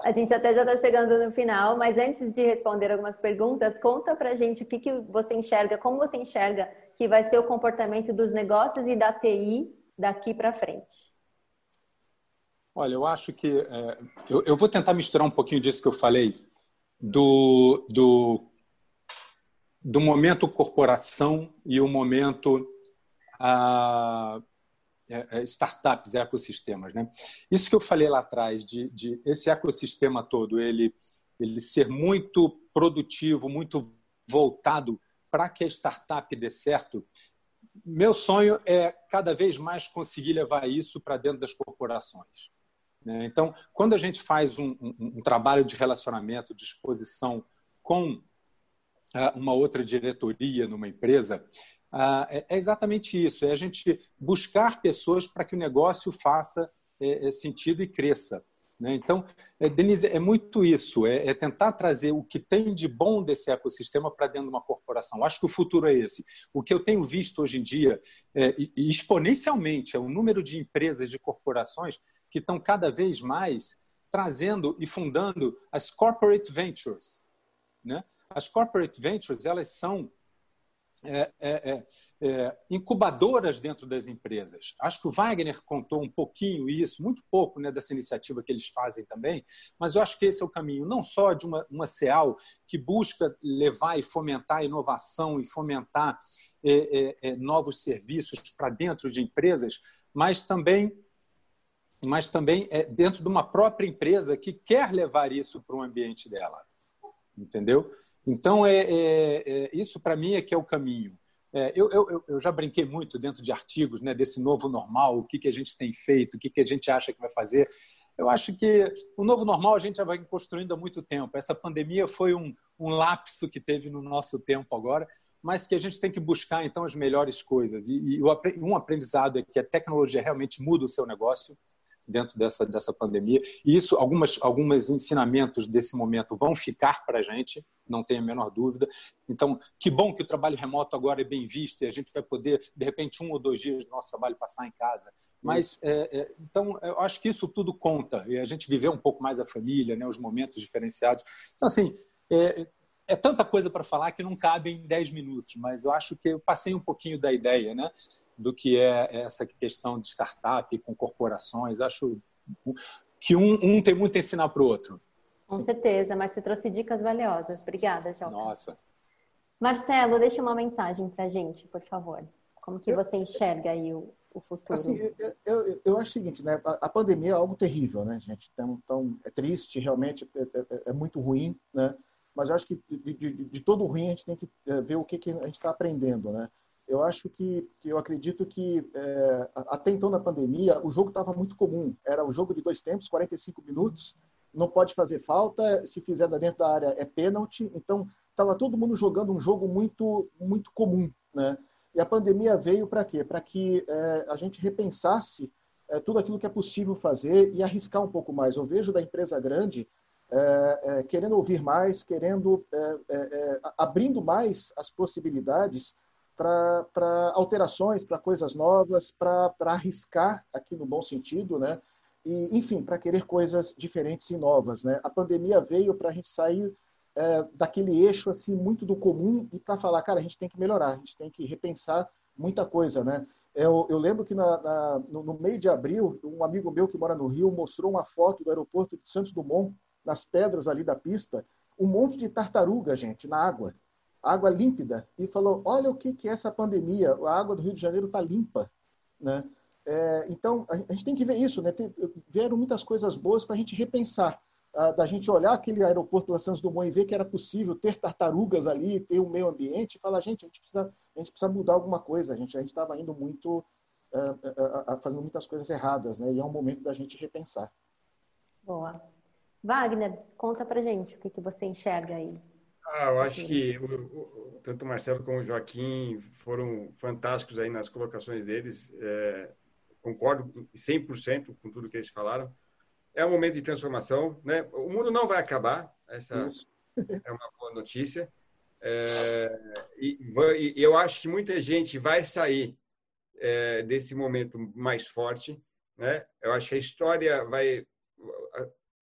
A gente até já está chegando no final, mas antes de responder algumas perguntas, conta para a gente o que, que você enxerga, como você enxerga que vai ser o comportamento dos negócios e da TI daqui para frente. Olha, eu acho que... É, eu, eu vou tentar misturar um pouquinho disso que eu falei, do, do, do momento corporação e o momento a é, é, startups, ecossistemas. Né? Isso que eu falei lá atrás, de, de esse ecossistema todo, ele, ele ser muito produtivo, muito voltado para que a startup dê certo, meu sonho é cada vez mais conseguir levar isso para dentro das corporações. Né? Então, quando a gente faz um, um, um trabalho de relacionamento, de exposição com ah, uma outra diretoria numa empresa, ah, é, é exatamente isso: é a gente buscar pessoas para que o negócio faça é, é, sentido e cresça. Né? Então, Denise, é muito isso: é, tentar trazer o que tem de bom desse ecossistema para dentro de uma corporação. Acho que o futuro é esse. O que eu tenho visto hoje em dia, exponencialmente, é o número de empresas, de corporações que estão cada vez mais trazendo e fundando as corporate ventures. Né? As corporate ventures elas são é, é, é, é, incubadoras dentro das empresas. Acho que o Wagner contou um pouquinho isso, muito pouco né, dessa iniciativa que eles fazem também, mas eu acho que esse é o caminho, não só de uma, uma CEAL que busca levar e fomentar a inovação e fomentar é, é, novos serviços para dentro de empresas, mas também mas também dentro de uma própria empresa que quer levar isso para o ambiente dela, entendeu? Então, é, é, é isso para mim é que é o caminho. É, eu, eu, eu, já brinquei muito dentro de artigos né, desse novo normal, o que, que a gente tem feito, o que, que a gente acha que vai fazer. Eu acho que o novo normal a gente já vai construindo há muito tempo. Essa pandemia foi um, um lapso que teve no nosso tempo agora, mas que a gente tem que buscar então as melhores coisas. E, e um aprendizado é que a tecnologia realmente muda o seu negócio dentro dessa, dessa pandemia. E isso, algumas, alguns ensinamentos desse momento vão ficar para a gente, não tenho a menor dúvida. Então, que bom que o trabalho remoto agora é bem visto e a gente vai poder, de repente, um ou dois dias do nosso trabalho passar em casa Mas, é, é, então, eu acho que isso tudo conta. E a gente viveu um pouco mais a família, né, os momentos diferenciados. Então, assim, é, é tanta coisa para falar que não cabe em 10 minutos, mas eu acho que eu passei um pouquinho da ideia, né? Do que é essa questão de startup com corporações. Acho que um, um tem muito a ensinar para o outro. Com certeza, mas você trouxe dicas valiosas. Obrigada, João. Nossa. Marcelo, deixa uma mensagem para a gente, por favor. Como que você enxerga aí o, o futuro? Assim, eu, eu, eu, acho o seguinte, né? A, a, pandemia é algo terrível, né, gente? Então, então é triste, realmente é, é, é muito ruim, né? Mas eu acho que de, de, de, todo ruim a gente tem que é, ver o que, que a gente está aprendendo, né? Eu acho que, que eu acredito que é, até então na pandemia o jogo estava muito comum. Era o jogo de dois tempos, 45 minutos, não pode fazer falta, se fizer dentro da área é pênalti. Então estava todo mundo jogando um jogo muito muito comum, né? E a pandemia veio para quê? Para que é, a gente repensasse é, tudo aquilo que é possível fazer e arriscar um pouco mais. Eu vejo da empresa grande é, é querendo ouvir mais, querendo é, abrindo mais as possibilidades para alterações, para coisas novas, para arriscar aqui no bom sentido, né? E, enfim, para querer coisas diferentes e novas, né? A pandemia veio para a gente sair é, daquele eixo assim muito do comum e para falar, cara, a gente tem que melhorar, a gente tem que repensar muita coisa, né? Eu, eu lembro que na, na, no, no, meio de abril, um amigo meu que mora no Rio mostrou uma foto do aeroporto de Santos Dumont, nas pedras ali da pista, um monte de tartaruga, gente, na água, água límpida, e falou: olha o que, que é essa pandemia, a água do Rio de Janeiro está limpa, né? É, então, a gente tem que ver isso, né? Tem, vieram muitas coisas boas para a gente repensar da gente olhar aquele aeroporto de Santos Dumont e ver que era possível ter tartarugas ali, ter um meio ambiente, e falar, gente, a gente precisa, a gente precisa mudar alguma coisa, a gente a estava indo muito, uh, uh, fazendo muitas coisas erradas, né? E é um momento da gente repensar. Boa. Wagner, conta pra gente o que, que você enxerga aí. Ah, eu acho que o, o, tanto o Marcelo como o Joaquim foram fantásticos aí nas colocações deles. É, concordo 100% com tudo que eles falaram é um momento de transformação, né? O mundo não vai acabar, essa é uma boa notícia. É, e, e, eu acho que muita gente vai sair é, desse momento mais forte, né? Eu acho que a história vai,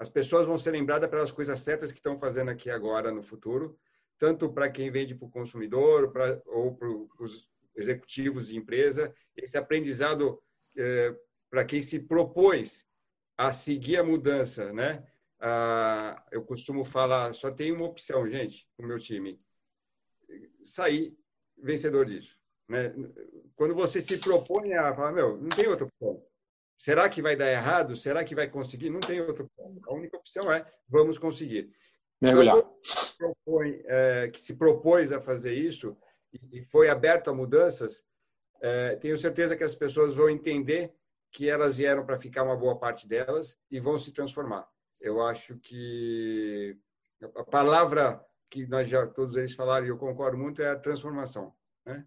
as pessoas vão ser lembradas pelas coisas certas que estão fazendo aqui agora no futuro, tanto para quem vende para o consumidor, pra, ou para os executivos de empresa, esse aprendizado é, para quem se propôs a seguir a mudança, né? Ah, eu costumo falar, só tem uma opção, gente, no meu time, sair vencedor disso. Né? Quando você se propõe a falar, meu, não tem outra opção. Será que vai dar errado? Será que vai conseguir? Não tem outra opção. A única opção é vamos conseguir. Mergulhar. Se propõe, é, que se propôs a fazer isso e foi aberto a mudanças, é, tenho certeza que as pessoas vão entender que elas vieram para ficar uma boa parte delas e vão se transformar. Eu acho que a palavra que nós já todos eles falaram e eu concordo muito é a transformação. Né?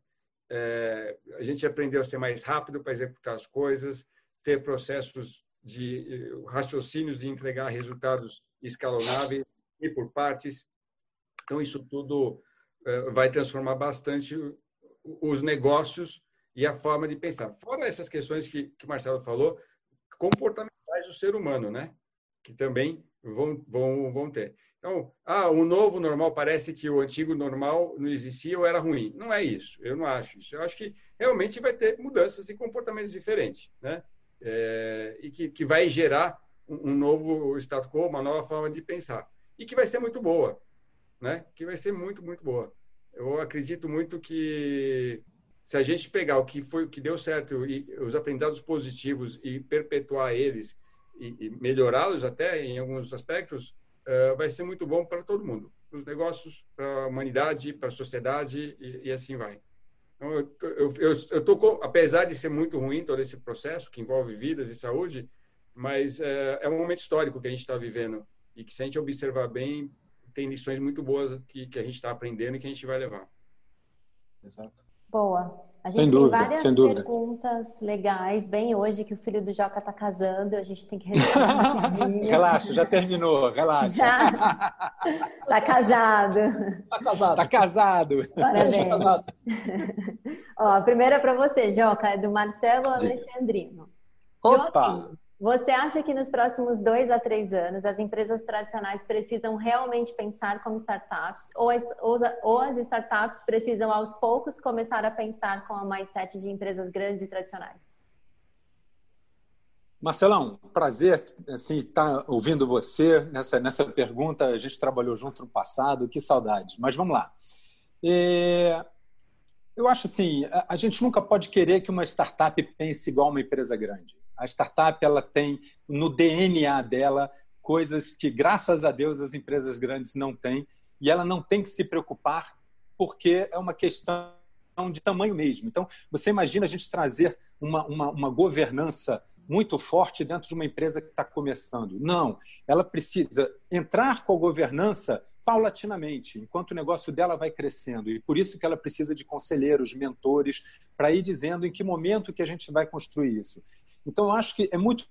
É, a gente aprendeu a ser mais rápido para executar as coisas, ter processos de raciocínios de entregar resultados escalonáveis e por partes. Então isso tudo é, vai transformar bastante os negócios e a forma de pensar. Fora essas questões que, que Marcelo falou, comportamentais do ser humano, né? Que também vão, vão, vão ter. Então, ah, o novo normal parece que o antigo normal não existia ou era ruim. Não é isso. Eu não acho isso. Eu acho que realmente vai ter mudanças e comportamentos diferentes, né? É, e que, que vai gerar um, um novo status quo, uma nova forma de pensar. E que vai ser muito boa, né? Que vai ser muito, muito boa. Eu acredito muito que se a gente pegar o que foi o que deu certo e os aprendizados positivos e perpetuar eles e, e melhorá-los até em alguns aspectos, uh, vai ser muito bom para todo mundo, para os negócios, para a humanidade, para a sociedade e, e, assim vai. Então, eu, eu, eu, tô apesar de ser muito ruim todo esse processo que envolve vidas e saúde, mas uh, é um momento histórico que a gente está vivendo e que se a gente observar bem, tem lições muito boas que, que a gente está aprendendo e que a gente vai levar. Exato. Boa. A gente sem tem dúvida, várias perguntas legais. Bem, hoje que o filho do Joca está casando, a gente tem que responder. relaxa, já terminou, relaxa. Já. Tá casado. Tá casado. Tá casado. Parabéns. Tá casado. Ó, a primeira é para você, Joca, é do Marcelo Alexandrino. Opa! Você acha que nos próximos dois a três anos as empresas tradicionais precisam realmente pensar como startups ou as, ou as startups precisam aos poucos começar a pensar com a mindset de empresas grandes e tradicionais? Marcelão, prazer assim, estar ouvindo você nessa, nessa pergunta. A gente trabalhou junto no passado, que saudade. Mas vamos lá. É, eu acho assim, a, a, gente nunca pode querer que uma startup pense igual uma empresa grande. A startup ela tem no DNA dela coisas que, graças a Deus, as empresas grandes não têm e ela não tem que se preocupar porque é uma questão de tamanho mesmo. Então, você imagina a gente trazer uma, uma, uma governança muito forte dentro de uma empresa que está começando. Não, ela precisa entrar com a governança paulatinamente, enquanto o negócio dela vai crescendo. E por isso que ela precisa de conselheiros, mentores, para ir dizendo em que momento que a gente vai construir isso. Então, eu acho que é muito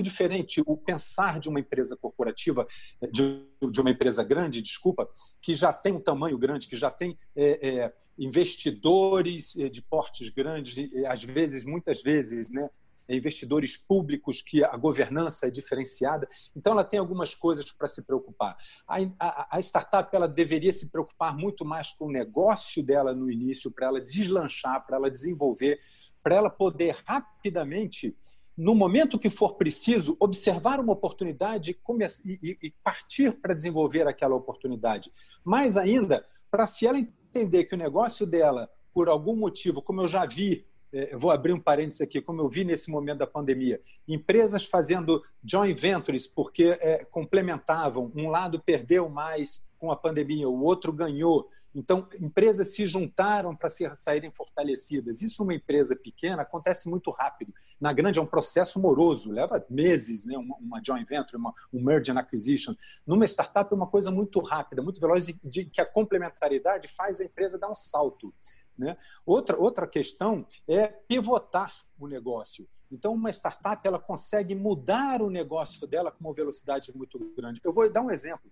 diferente o pensar de uma empresa corporativa, de, de, uma empresa grande, desculpa, que já tem um tamanho grande, que já tem é, é, investidores é, de portes grandes, às vezes, muitas vezes, né, é investidores públicos, que a governança é diferenciada. Então, ela tem algumas coisas para se preocupar. A, a, a, startup ela deveria se preocupar muito mais com o negócio dela no início, para ela deslanchar, para ela desenvolver, para ela poder rapidamente, no momento que for preciso, observar uma oportunidade e, partir para desenvolver aquela oportunidade. Mais ainda, para se ela entender que o negócio dela, por algum motivo, como eu já vi é, vou abrir um parênteses aqui, como eu vi nesse momento da pandemia, empresas fazendo joint ventures porque é, complementavam, um lado perdeu mais com a pandemia, o outro ganhou. Então, empresas se juntaram para saírem fortalecidas. Isso numa empresa pequena acontece muito rápido. Na grande é um processo moroso, leva meses, né? uma, uma joint venture, uma, um merge and acquisition. Numa startup é uma coisa muito rápida, muito veloz, e de, que a complementaridade faz a empresa dar um salto. Né? Outra, outra questão é pivotar o negócio. Então, uma startup ela consegue mudar o negócio dela com uma velocidade muito grande. Eu vou dar um exemplo.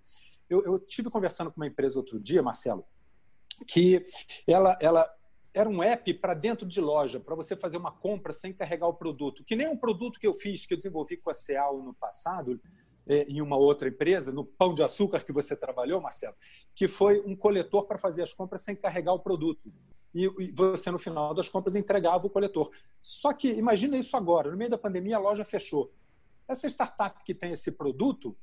Eu, eu tive conversando com uma empresa outro dia, Marcelo, que ela, ela era um app para dentro de loja, para você fazer uma compra sem carregar o produto. Que nem um produto que eu fiz, que eu desenvolvi com a Ceal no passado, é, em uma outra empresa, no Pão de Açúcar que você trabalhou, Marcelo, que foi um coletor para fazer as compras sem carregar o produto e você, no final das compras, entregava o coletor. Só que imagina isso agora, no meio da pandemia a loja fechou. Essa startup que tem esse produto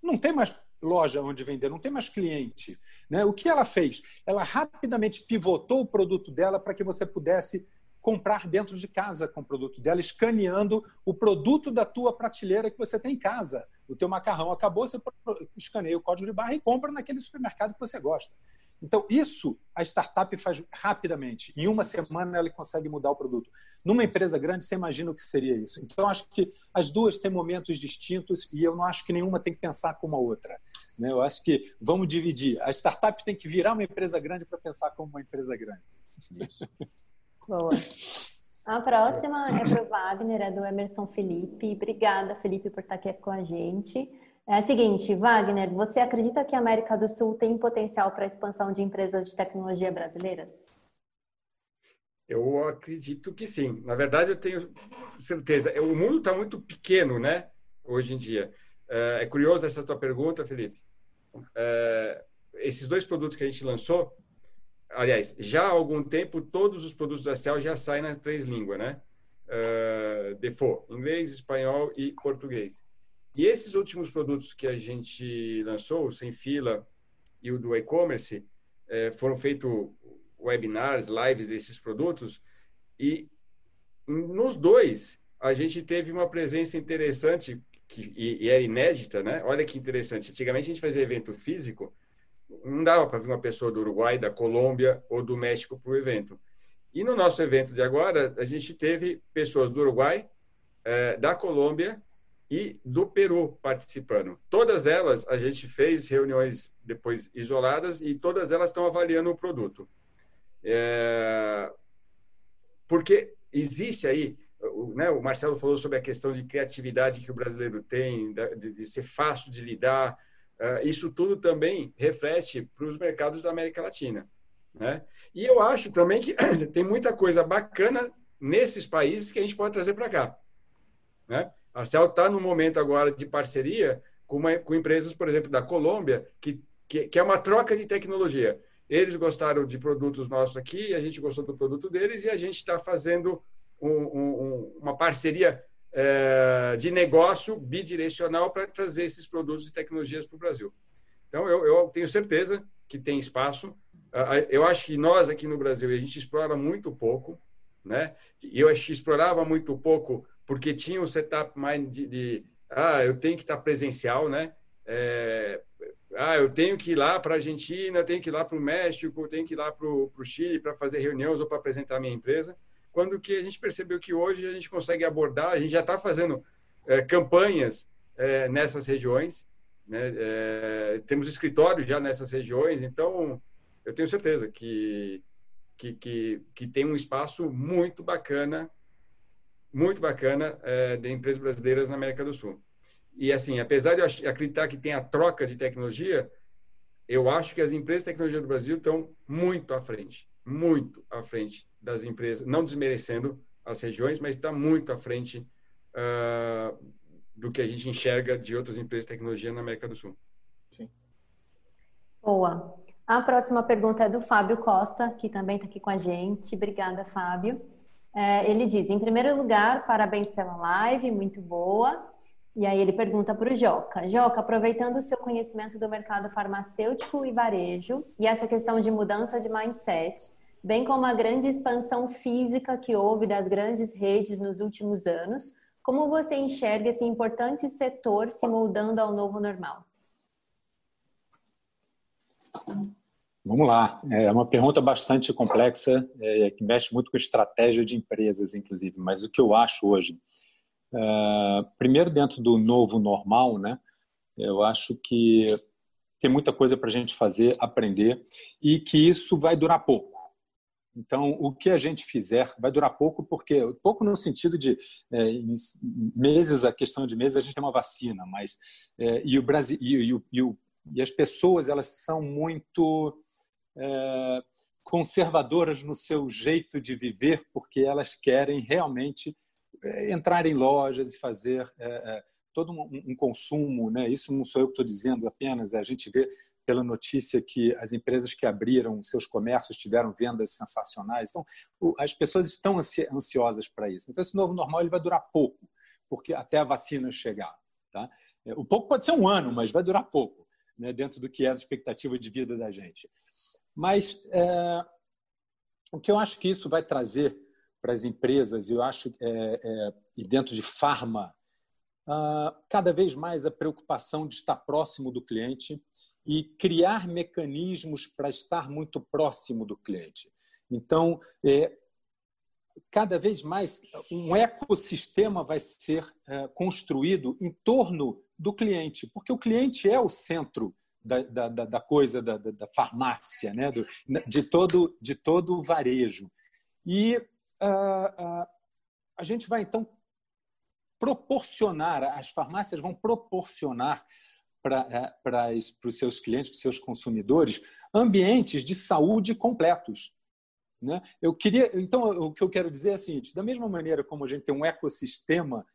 não tem mais loja onde vender, não tem mais cliente. Né? O que ela fez? Ela rapidamente pivotou o produto dela para que você pudesse comprar dentro de casa com o produto dela, escaneando o produto da tua prateleira que você tem em casa. O teu macarrão acabou, você escaneia o código de barra e compra naquele supermercado que você gosta. Então, isso a startup faz rapidamente. Em uma semana, ela consegue mudar o produto. Numa empresa grande, você imagina o que seria isso. Então, acho que as duas têm momentos distintos e eu não acho que nenhuma tem que pensar como a outra. Né? Eu acho que vamos dividir. A startup tem que virar uma empresa grande para pensar como uma empresa grande. Boa. A próxima é para o Wagner, é do Emerson Felipe. Obrigada, Felipe, por estar aqui com a gente. É o seguinte, Wagner, você acredita que a América do Sul tem potencial para a expansão de empresas de tecnologia brasileiras? Eu acredito que sim. Na verdade, eu tenho certeza. O mundo está muito pequeno, né? Hoje em dia. É, é curioso essa tua pergunta, Felipe. É, esses dois produtos que a gente lançou, aliás, já há algum tempo, todos os produtos da Cell já saem nas três línguas, né? Uh, default, inglês, espanhol e português. E esses últimos produtos que a gente lançou, o Sem Fila e o do e-commerce, é, foram feitos webinars, lives desses produtos, e nos dois a gente teve uma presença interessante que, e, e era inédita, né? Olha que interessante. Antigamente a gente fazia evento físico, não dava para vir uma pessoa do Uruguai, da Colômbia ou do México para o evento. E no nosso evento de agora, a gente teve pessoas do Uruguai, é, da Colômbia e do Peru participando. Todas elas, a gente fez reuniões depois isoladas e todas elas estão avaliando o produto. É... Porque existe aí, né, o Marcelo falou sobre a questão de criatividade que o brasileiro tem, de, de ser fácil de lidar. Uh, isso tudo também reflete para os mercados da América Latina. Né? E eu acho também que tem muita coisa bacana nesses países que a gente pode trazer para cá. Né? A Cel está no momento agora de parceria com, uma, com empresas, por exemplo, da Colômbia, que, que, que, é uma troca de tecnologia. Eles gostaram de produtos nossos aqui, a gente gostou do produto deles e a gente está fazendo um, um, uma parceria é, de negócio bidirecional para trazer esses produtos e tecnologias para o Brasil. Então, eu, eu, tenho certeza que tem espaço. Eu acho que nós aqui no Brasil a gente explora muito pouco, né? Eu acho que explorava muito pouco porque tinha um setup mais de, de ah, eu tenho que estar presencial, né? É, ah, eu tenho que ir lá para a Argentina, tenho que ir lá para o México, tenho que ir lá para o Chile para fazer reuniões ou para apresentar a minha empresa. Quando que a gente percebeu que hoje a gente consegue abordar, a gente já está fazendo é, campanhas é, nessas regiões, né? É, temos escritórios já nessas regiões, então eu tenho certeza que, que, que, que tem um espaço muito bacana muito bacana de empresas brasileiras na América do Sul. E assim, apesar de eu acreditar que tem a troca de tecnologia, eu acho que as empresas de tecnologia do Brasil estão muito à frente, muito à frente das empresas, não desmerecendo as regiões, mas está muito à frente uh, do que a gente enxerga de outras empresas de tecnologia na América do Sul. Sim. Boa. A próxima pergunta é do Fábio Costa, que também está aqui com a gente. Obrigada, Fábio. É, ele diz: em primeiro lugar, parabéns pela live, muito boa. E aí ele pergunta para o Joca: Joca, aproveitando o seu conhecimento do mercado farmacêutico e varejo e essa questão de mudança de mindset, bem como a grande expansão física que houve das grandes redes nos últimos anos, como você enxerga esse importante setor se moldando ao novo normal? Vamos lá. É uma pergunta bastante complexa, é, que mexe muito com estratégia de empresas, inclusive. Mas o que eu acho hoje, é, primeiro dentro do novo normal, né? Eu acho que tem muita coisa para a gente fazer, aprender e que isso vai durar pouco. Então, o que a gente fizer vai durar pouco, porque pouco no sentido de é, meses, a questão de meses, a gente tem uma vacina, mas é, e o Brasil e, e, e, as pessoas elas são muito é, conservadoras no seu jeito de viver, porque elas querem realmente entrar em lojas e fazer é, é, todo um, um, consumo. Né? Isso não sou eu que estou dizendo apenas, a gente vê pela notícia que as empresas que abriram seus comércios tiveram vendas sensacionais. Então, as pessoas estão ansiosas para isso. Então, esse novo normal ele vai durar pouco, porque até a vacina chegar. Tá? O pouco pode ser um ano, mas vai durar pouco, né? dentro do que é a expectativa de vida da gente. Mas é, o que eu acho que isso vai trazer para as empresas, eu acho, é, é, e dentro de farma, uh, cada vez mais a preocupação de estar próximo do cliente e criar mecanismos para estar muito próximo do cliente. Então, é, cada vez mais um ecossistema vai ser é, construído em torno do cliente, porque o cliente é o centro da, da, da coisa da, da, farmácia, né? De, todo, de todo o varejo. E a gente vai, então, proporcionar, as farmácias vão proporcionar para uh, os seus clientes, para os seus consumidores, ambientes de saúde completos. Né? Eu queria, então, o que eu quero dizer é o seguinte: da mesma maneira como a gente tem um ecossistema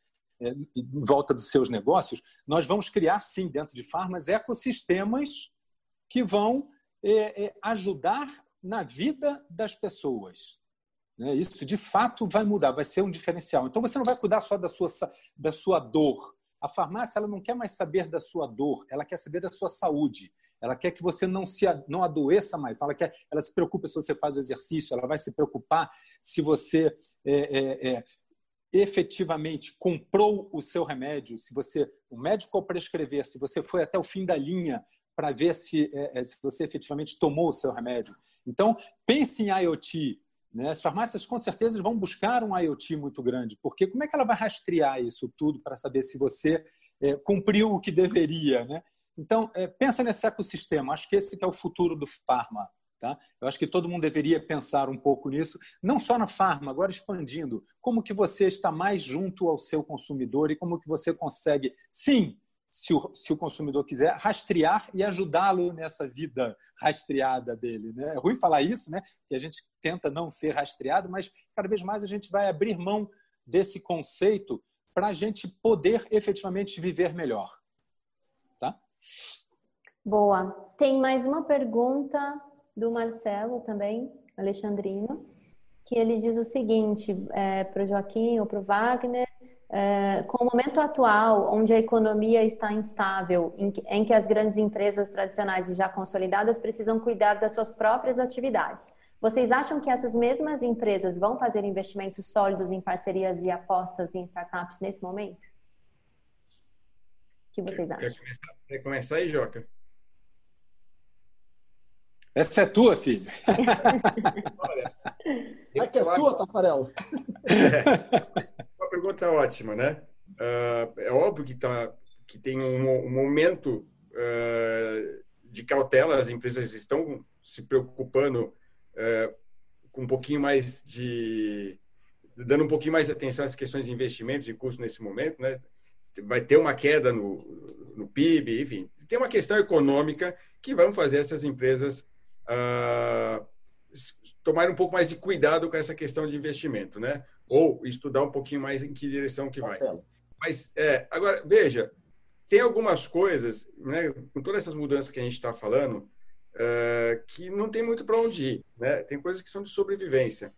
é, em volta dos seus negócios, nós vamos criar, sim, dentro de farmas, ecossistemas que vão é, é, ajudar na vida das pessoas. Né? Isso, de fato, vai mudar, vai ser um diferencial. Então, você não vai cuidar só da sua, da sua dor. A farmácia ela não quer mais saber da sua dor, ela quer saber da sua saúde. Ela quer que você não se não adoeça mais. Ela quer, ela se preocupa se você faz o exercício. Ela vai se preocupar se você é, é, é, efetivamente comprou o seu remédio, se você o médico ao prescrever, se você foi até o fim da linha para ver se, é, é, se você efetivamente tomou o seu remédio. Então, pense em IoT. Né? As farmácias com certeza vão buscar um IoT muito grande, porque como é que ela vai rastrear isso tudo para saber se você é, cumpriu o que deveria? Né? Então, é, pensa nesse ecossistema. Acho que esse que é o futuro do farma. Tá? Eu acho que todo mundo deveria pensar um pouco nisso, não só na farma, agora expandindo. Como que você está mais junto ao seu consumidor e como que você consegue, sim, se o, se o consumidor quiser, rastrear e ajudá-lo nessa vida rastreada dele. Né? É ruim falar isso, né? que a gente tenta não ser rastreado, mas cada vez mais a gente vai abrir mão desse conceito para a gente poder efetivamente viver melhor. Tá? Boa. Tem mais uma pergunta do Marcelo também, Alexandrino, que ele diz o seguinte é, para o Joaquim ou para o Wagner. É, com o momento atual, onde a economia está instável, em que, em que as grandes empresas tradicionais e já consolidadas precisam cuidar das suas próprias atividades, vocês acham que essas mesmas empresas vão fazer investimentos sólidos em parcerias e apostas em startups nesse momento? O que vocês acham? Quer começar, quer começar aí, Joca? Essa é tua, filho. Olha, é que é sua, Tafarel? É, pergunta ótima, né? Uh, é óbvio que, tá, que tem um, um momento uh, de cautela, as empresas estão se preocupando é, com um pouquinho mais de dando um pouquinho mais de atenção às questões de investimentos e custos nesse momento, né? Vai ter uma queda no, no PIB, enfim, tem uma questão econômica que vão fazer essas empresas uh, tomar um pouco mais de cuidado com essa questão de investimento, né? Ou estudar um pouquinho mais em que direção que vai. Mas é, agora veja, tem algumas coisas, né? Com todas essas mudanças que a gente está falando, uh, que não tem muito para onde ir. Né? Tem coisas que são de sobrevivência.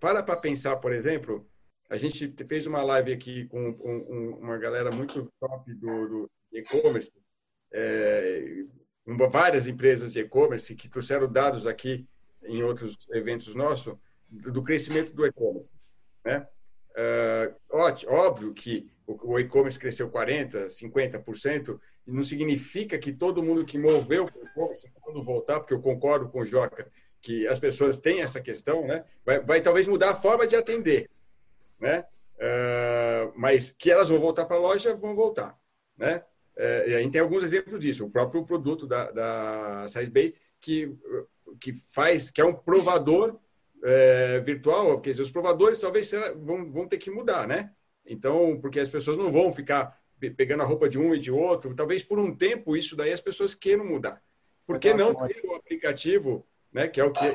Para para pensar, por exemplo, a gente fez uma live aqui com, uma galera muito top do, do e-commerce, é, várias empresas de e-commerce que trouxeram dados aqui em outros eventos nossos do crescimento do e-commerce. Né? Uh, óbvio que o e-commerce cresceu 40%, 50%, e não significa que todo mundo que moveu o e-commerce, quando voltar, porque eu concordo com o Joca, que as pessoas têm essa questão, né? vai, vai talvez mudar a forma de atender, né? Uh, mas que elas vão voltar para a loja, vão voltar, né? Uh, e a gente tem alguns exemplos disso. O próprio produto da, da que, que faz, que é um provador é, virtual, quer dizer, os provadores talvez vão, vão ter que mudar, né? Então, porque as pessoas não vão ficar pegando a roupa de um e de outro. Talvez por um tempo isso daí as pessoas queiram mudar. Por que não ter o aplicativo, né, que é o que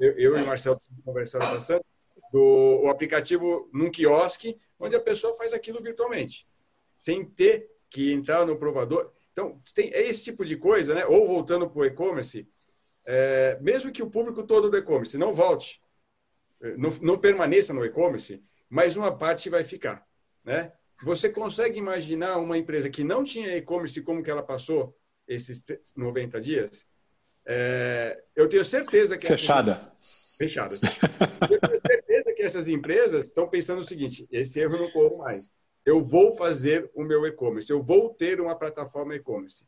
eu, eu e o Marcelo conversaram bastante, do, o aplicativo num quiosque, onde a pessoa faz aquilo virtualmente, sem ter que entrar no provador. Então, tem é esse tipo de coisa, né? Ou voltando para o e-commerce, é, mesmo que o público todo do e-commerce não volte, não, não permaneça no e-commerce, mas uma parte vai ficar, né? Você consegue imaginar uma empresa que não tinha e-commerce como que ela passou esses 90 dias? É, eu tenho certeza que fechada, essas... fechada. eu tenho certeza que essas empresas estão pensando o seguinte: esse erro eu não corro mais. Eu vou fazer o meu e-commerce. Eu vou ter uma plataforma e-commerce,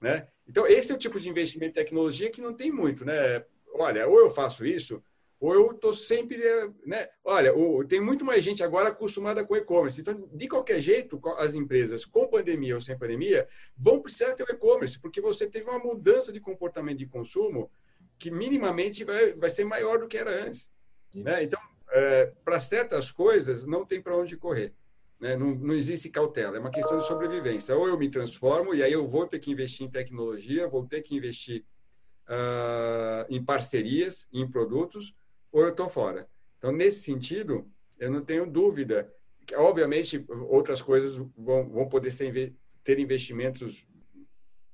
né? Então esse é o tipo de investimento em tecnologia que não tem muito, né? Olha, ou eu faço isso, ou eu estou sempre, né? Olha, tem muito mais gente agora acostumada com e-commerce. Então, de qualquer jeito, as empresas, com pandemia ou sem pandemia, vão precisar ter o e-commerce, porque você teve uma mudança de comportamento de consumo que minimamente vai, vai ser maior do que era antes. Né? Então, é, para certas coisas, não tem para onde correr. Né? Não, não existe cautela, é uma questão de sobrevivência. Ou eu me transformo, e aí eu vou ter que investir em tecnologia, vou ter que investir uh, em parcerias, em produtos, ou eu estou fora. Então, nesse sentido, eu não tenho dúvida que, obviamente, outras coisas vão, vão poder ser, ter investimentos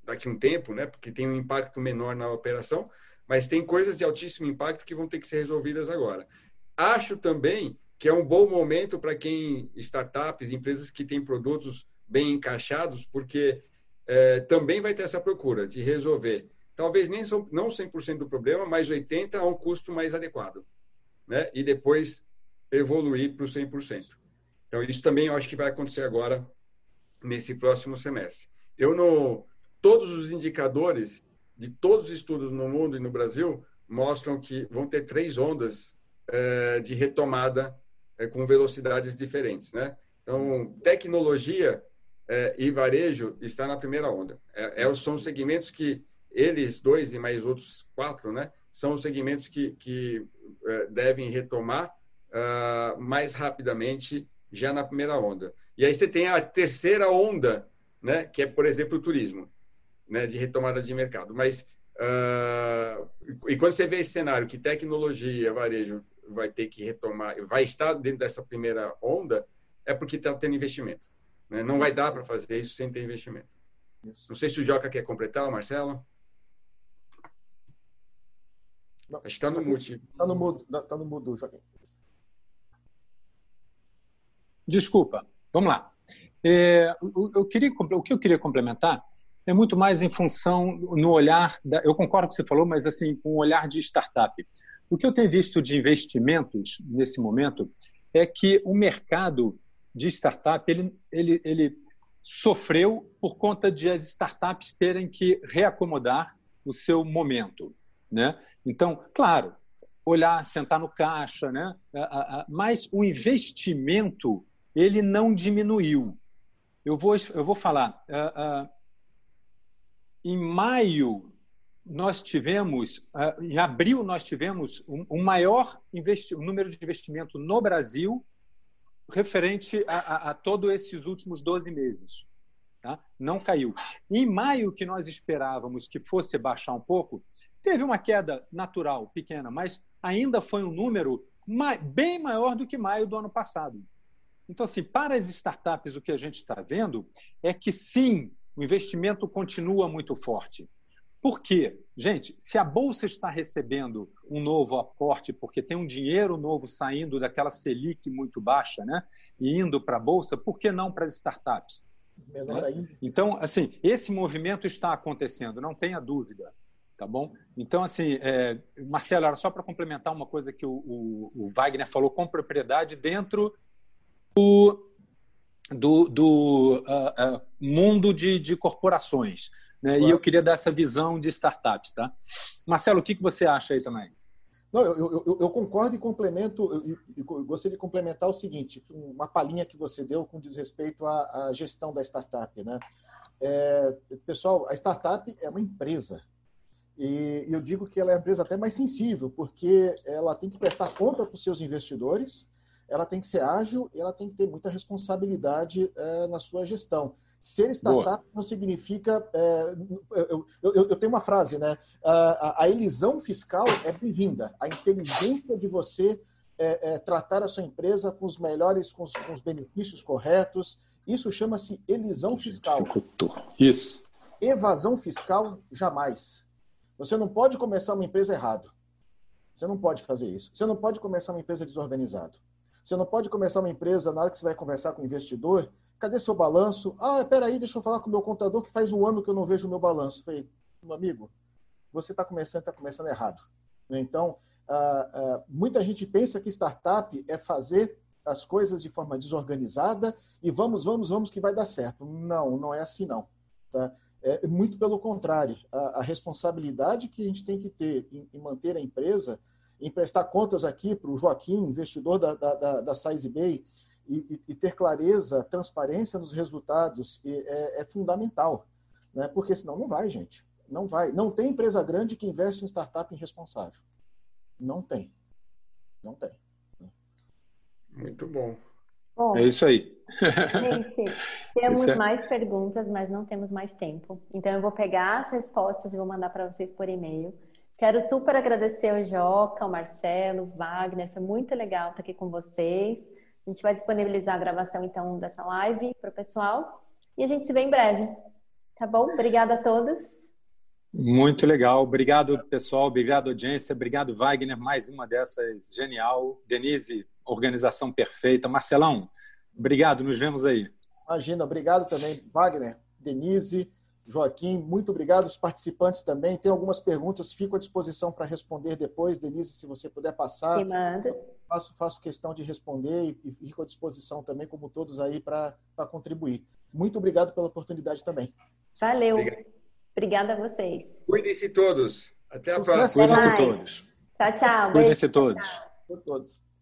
daqui a um tempo, né? Porque tem um impacto menor na operação, mas tem coisas de altíssimo impacto que vão ter que ser resolvidas agora. Acho também que é um bom momento para quem startups, empresas que têm produtos bem encaixados, porque é, também vai ter essa procura de resolver talvez nem são, não 100% do problema, mas 80% a um custo mais adequado. Né? E depois evoluir para o 100%. Então, isso também eu acho que vai acontecer agora, nesse próximo semestre. Eu não. Todos os indicadores de todos os estudos no mundo e no Brasil mostram que vão ter três ondas é, de retomada é, com velocidades diferentes. Né? Então, tecnologia é, e varejo está na primeira onda. É, são segmentos que eles dois e mais outros quatro, né, são os segmentos que, que uh, devem retomar uh, mais rapidamente já na primeira onda. E aí você tem a terceira onda, né, que é, por exemplo, o turismo, né, de retomada de mercado. Mas uh, e quando você vê esse cenário que tecnologia, varejo vai ter que retomar, vai estar dentro dessa primeira onda, é porque está tendo investimento. Né? Não vai dar para fazer isso sem ter investimento. Isso. Não sei se o Joca quer completar, Marcelo. Não, Acho que está no mudo. Está no mudo, tá no mudo, Joaquim. Desculpa, vamos lá. É, eu queria, o que eu queria complementar é muito mais em função no olhar, da, eu concordo com o que você falou, mas assim, com um olhar de startup. O que eu tenho visto de investimentos nesse momento é que o mercado de startup ele, ele, ele sofreu por conta de as startups terem que reacomodar o seu momento, né? Então, claro, olhar, sentar no caixa, né? Mas o investimento ele não diminuiu. Eu vou, eu vou falar. Em maio nós tivemos, em abril nós tivemos o maior número de investimento no Brasil referente a, a, a todos esses últimos 12 meses. Tá? Não caiu. Em maio, que nós esperávamos que fosse baixar um pouco, teve uma queda natural, pequena, mas ainda foi um número bem maior do que maio do ano passado. Então, assim, para as startups, o que a gente está vendo é que sim, o investimento continua muito forte. Por quê? Gente, se a Bolsa está recebendo um novo aporte, porque tem um dinheiro novo saindo daquela Selic muito baixa, né? E indo para a Bolsa, por que não para as startups? Menor ainda. Então, assim, esse movimento está acontecendo, não tenha dúvida. Tá bom? Então, assim, é, Marcelo, era só para complementar uma coisa que o, o, o, Wagner falou com propriedade dentro do, do, do uh, uh, mundo de, de corporações. Né? Claro. E eu queria dar essa visão de startups. Tá? Marcelo, o que, que você acha aí também? Não, eu, eu, eu concordo e complemento, eu, eu, gostaria de complementar o seguinte, uma palhinha que você deu com desrespeito à, à gestão da startup. Né? É, pessoal, a startup é uma empresa. E eu digo que ela é uma empresa até mais sensível, porque ela tem que prestar conta para os seus investidores, ela tem que ser ágil e ela tem que ter muita responsabilidade é, na sua gestão. Ser startup Boa. não significa. É, eu, eu, eu, tenho uma frase, né? A, a elisão fiscal é bem-vinda. A inteligência de você é, é, tratar a sua empresa com os melhores, com os, com os benefícios corretos. Isso chama-se elisão fiscal. Isso. Evasão fiscal, jamais. Você não pode começar uma empresa errado. Você não pode fazer isso. Você não pode começar uma empresa desorganizado. Você não pode começar uma empresa na hora que você vai conversar com o investidor cadê seu balanço? Ah, peraí, deixa eu falar com o meu contador que faz um ano que eu não vejo o meu balanço. falei, meu amigo, você está começando, está começando errado. Né? Então, ah, ah, muita gente pensa que startup é fazer as coisas de forma desorganizada e vamos, vamos, vamos que vai dar certo. Não, não é assim não. Tá? É muito pelo contrário. A, a responsabilidade que a gente tem que ter em, em manter a empresa, em prestar contas aqui para o Joaquim, investidor da, da, da, da Size Bay, e, e, ter clareza, transparência nos resultados é, é, fundamental, né? porque senão não vai, gente. Não vai. Não tem empresa grande que investe em startup irresponsável. Não tem. Não tem. Muito bom. Bom, é isso aí. Gente, temos é... mais perguntas, mas não temos mais tempo. Então eu vou pegar as respostas e vou mandar para vocês por e-mail. Quero super agradecer ao Joca, ao Marcelo, o Wagner. Foi muito legal estar aqui com vocês. A gente vai disponibilizar a gravação, então, dessa live para o pessoal. E a gente se vê em breve. Tá bom? Obrigada a todos. Muito legal. Obrigado, pessoal. Obrigado, audiência. Obrigado, Wagner. Mais uma dessas genial. Denise, organização perfeita. Marcelão, obrigado. Nos vemos aí. Imagina. Obrigado também, Wagner, Denise. Joaquim, muito obrigado. Os participantes também. Tem algumas perguntas, fico à disposição para responder depois. Denise, se você puder passar. Me manda. Faço, faço questão de responder e, fico à disposição também, como todos aí, para contribuir. Muito obrigado pela oportunidade também. Valeu. Obrigado. Obrigada a vocês. Cuidem-se todos. Até a Sucesso. próxima. Cuidem-se todos. Tchau, tchau. Cuidem-se todos. Tchau. todos.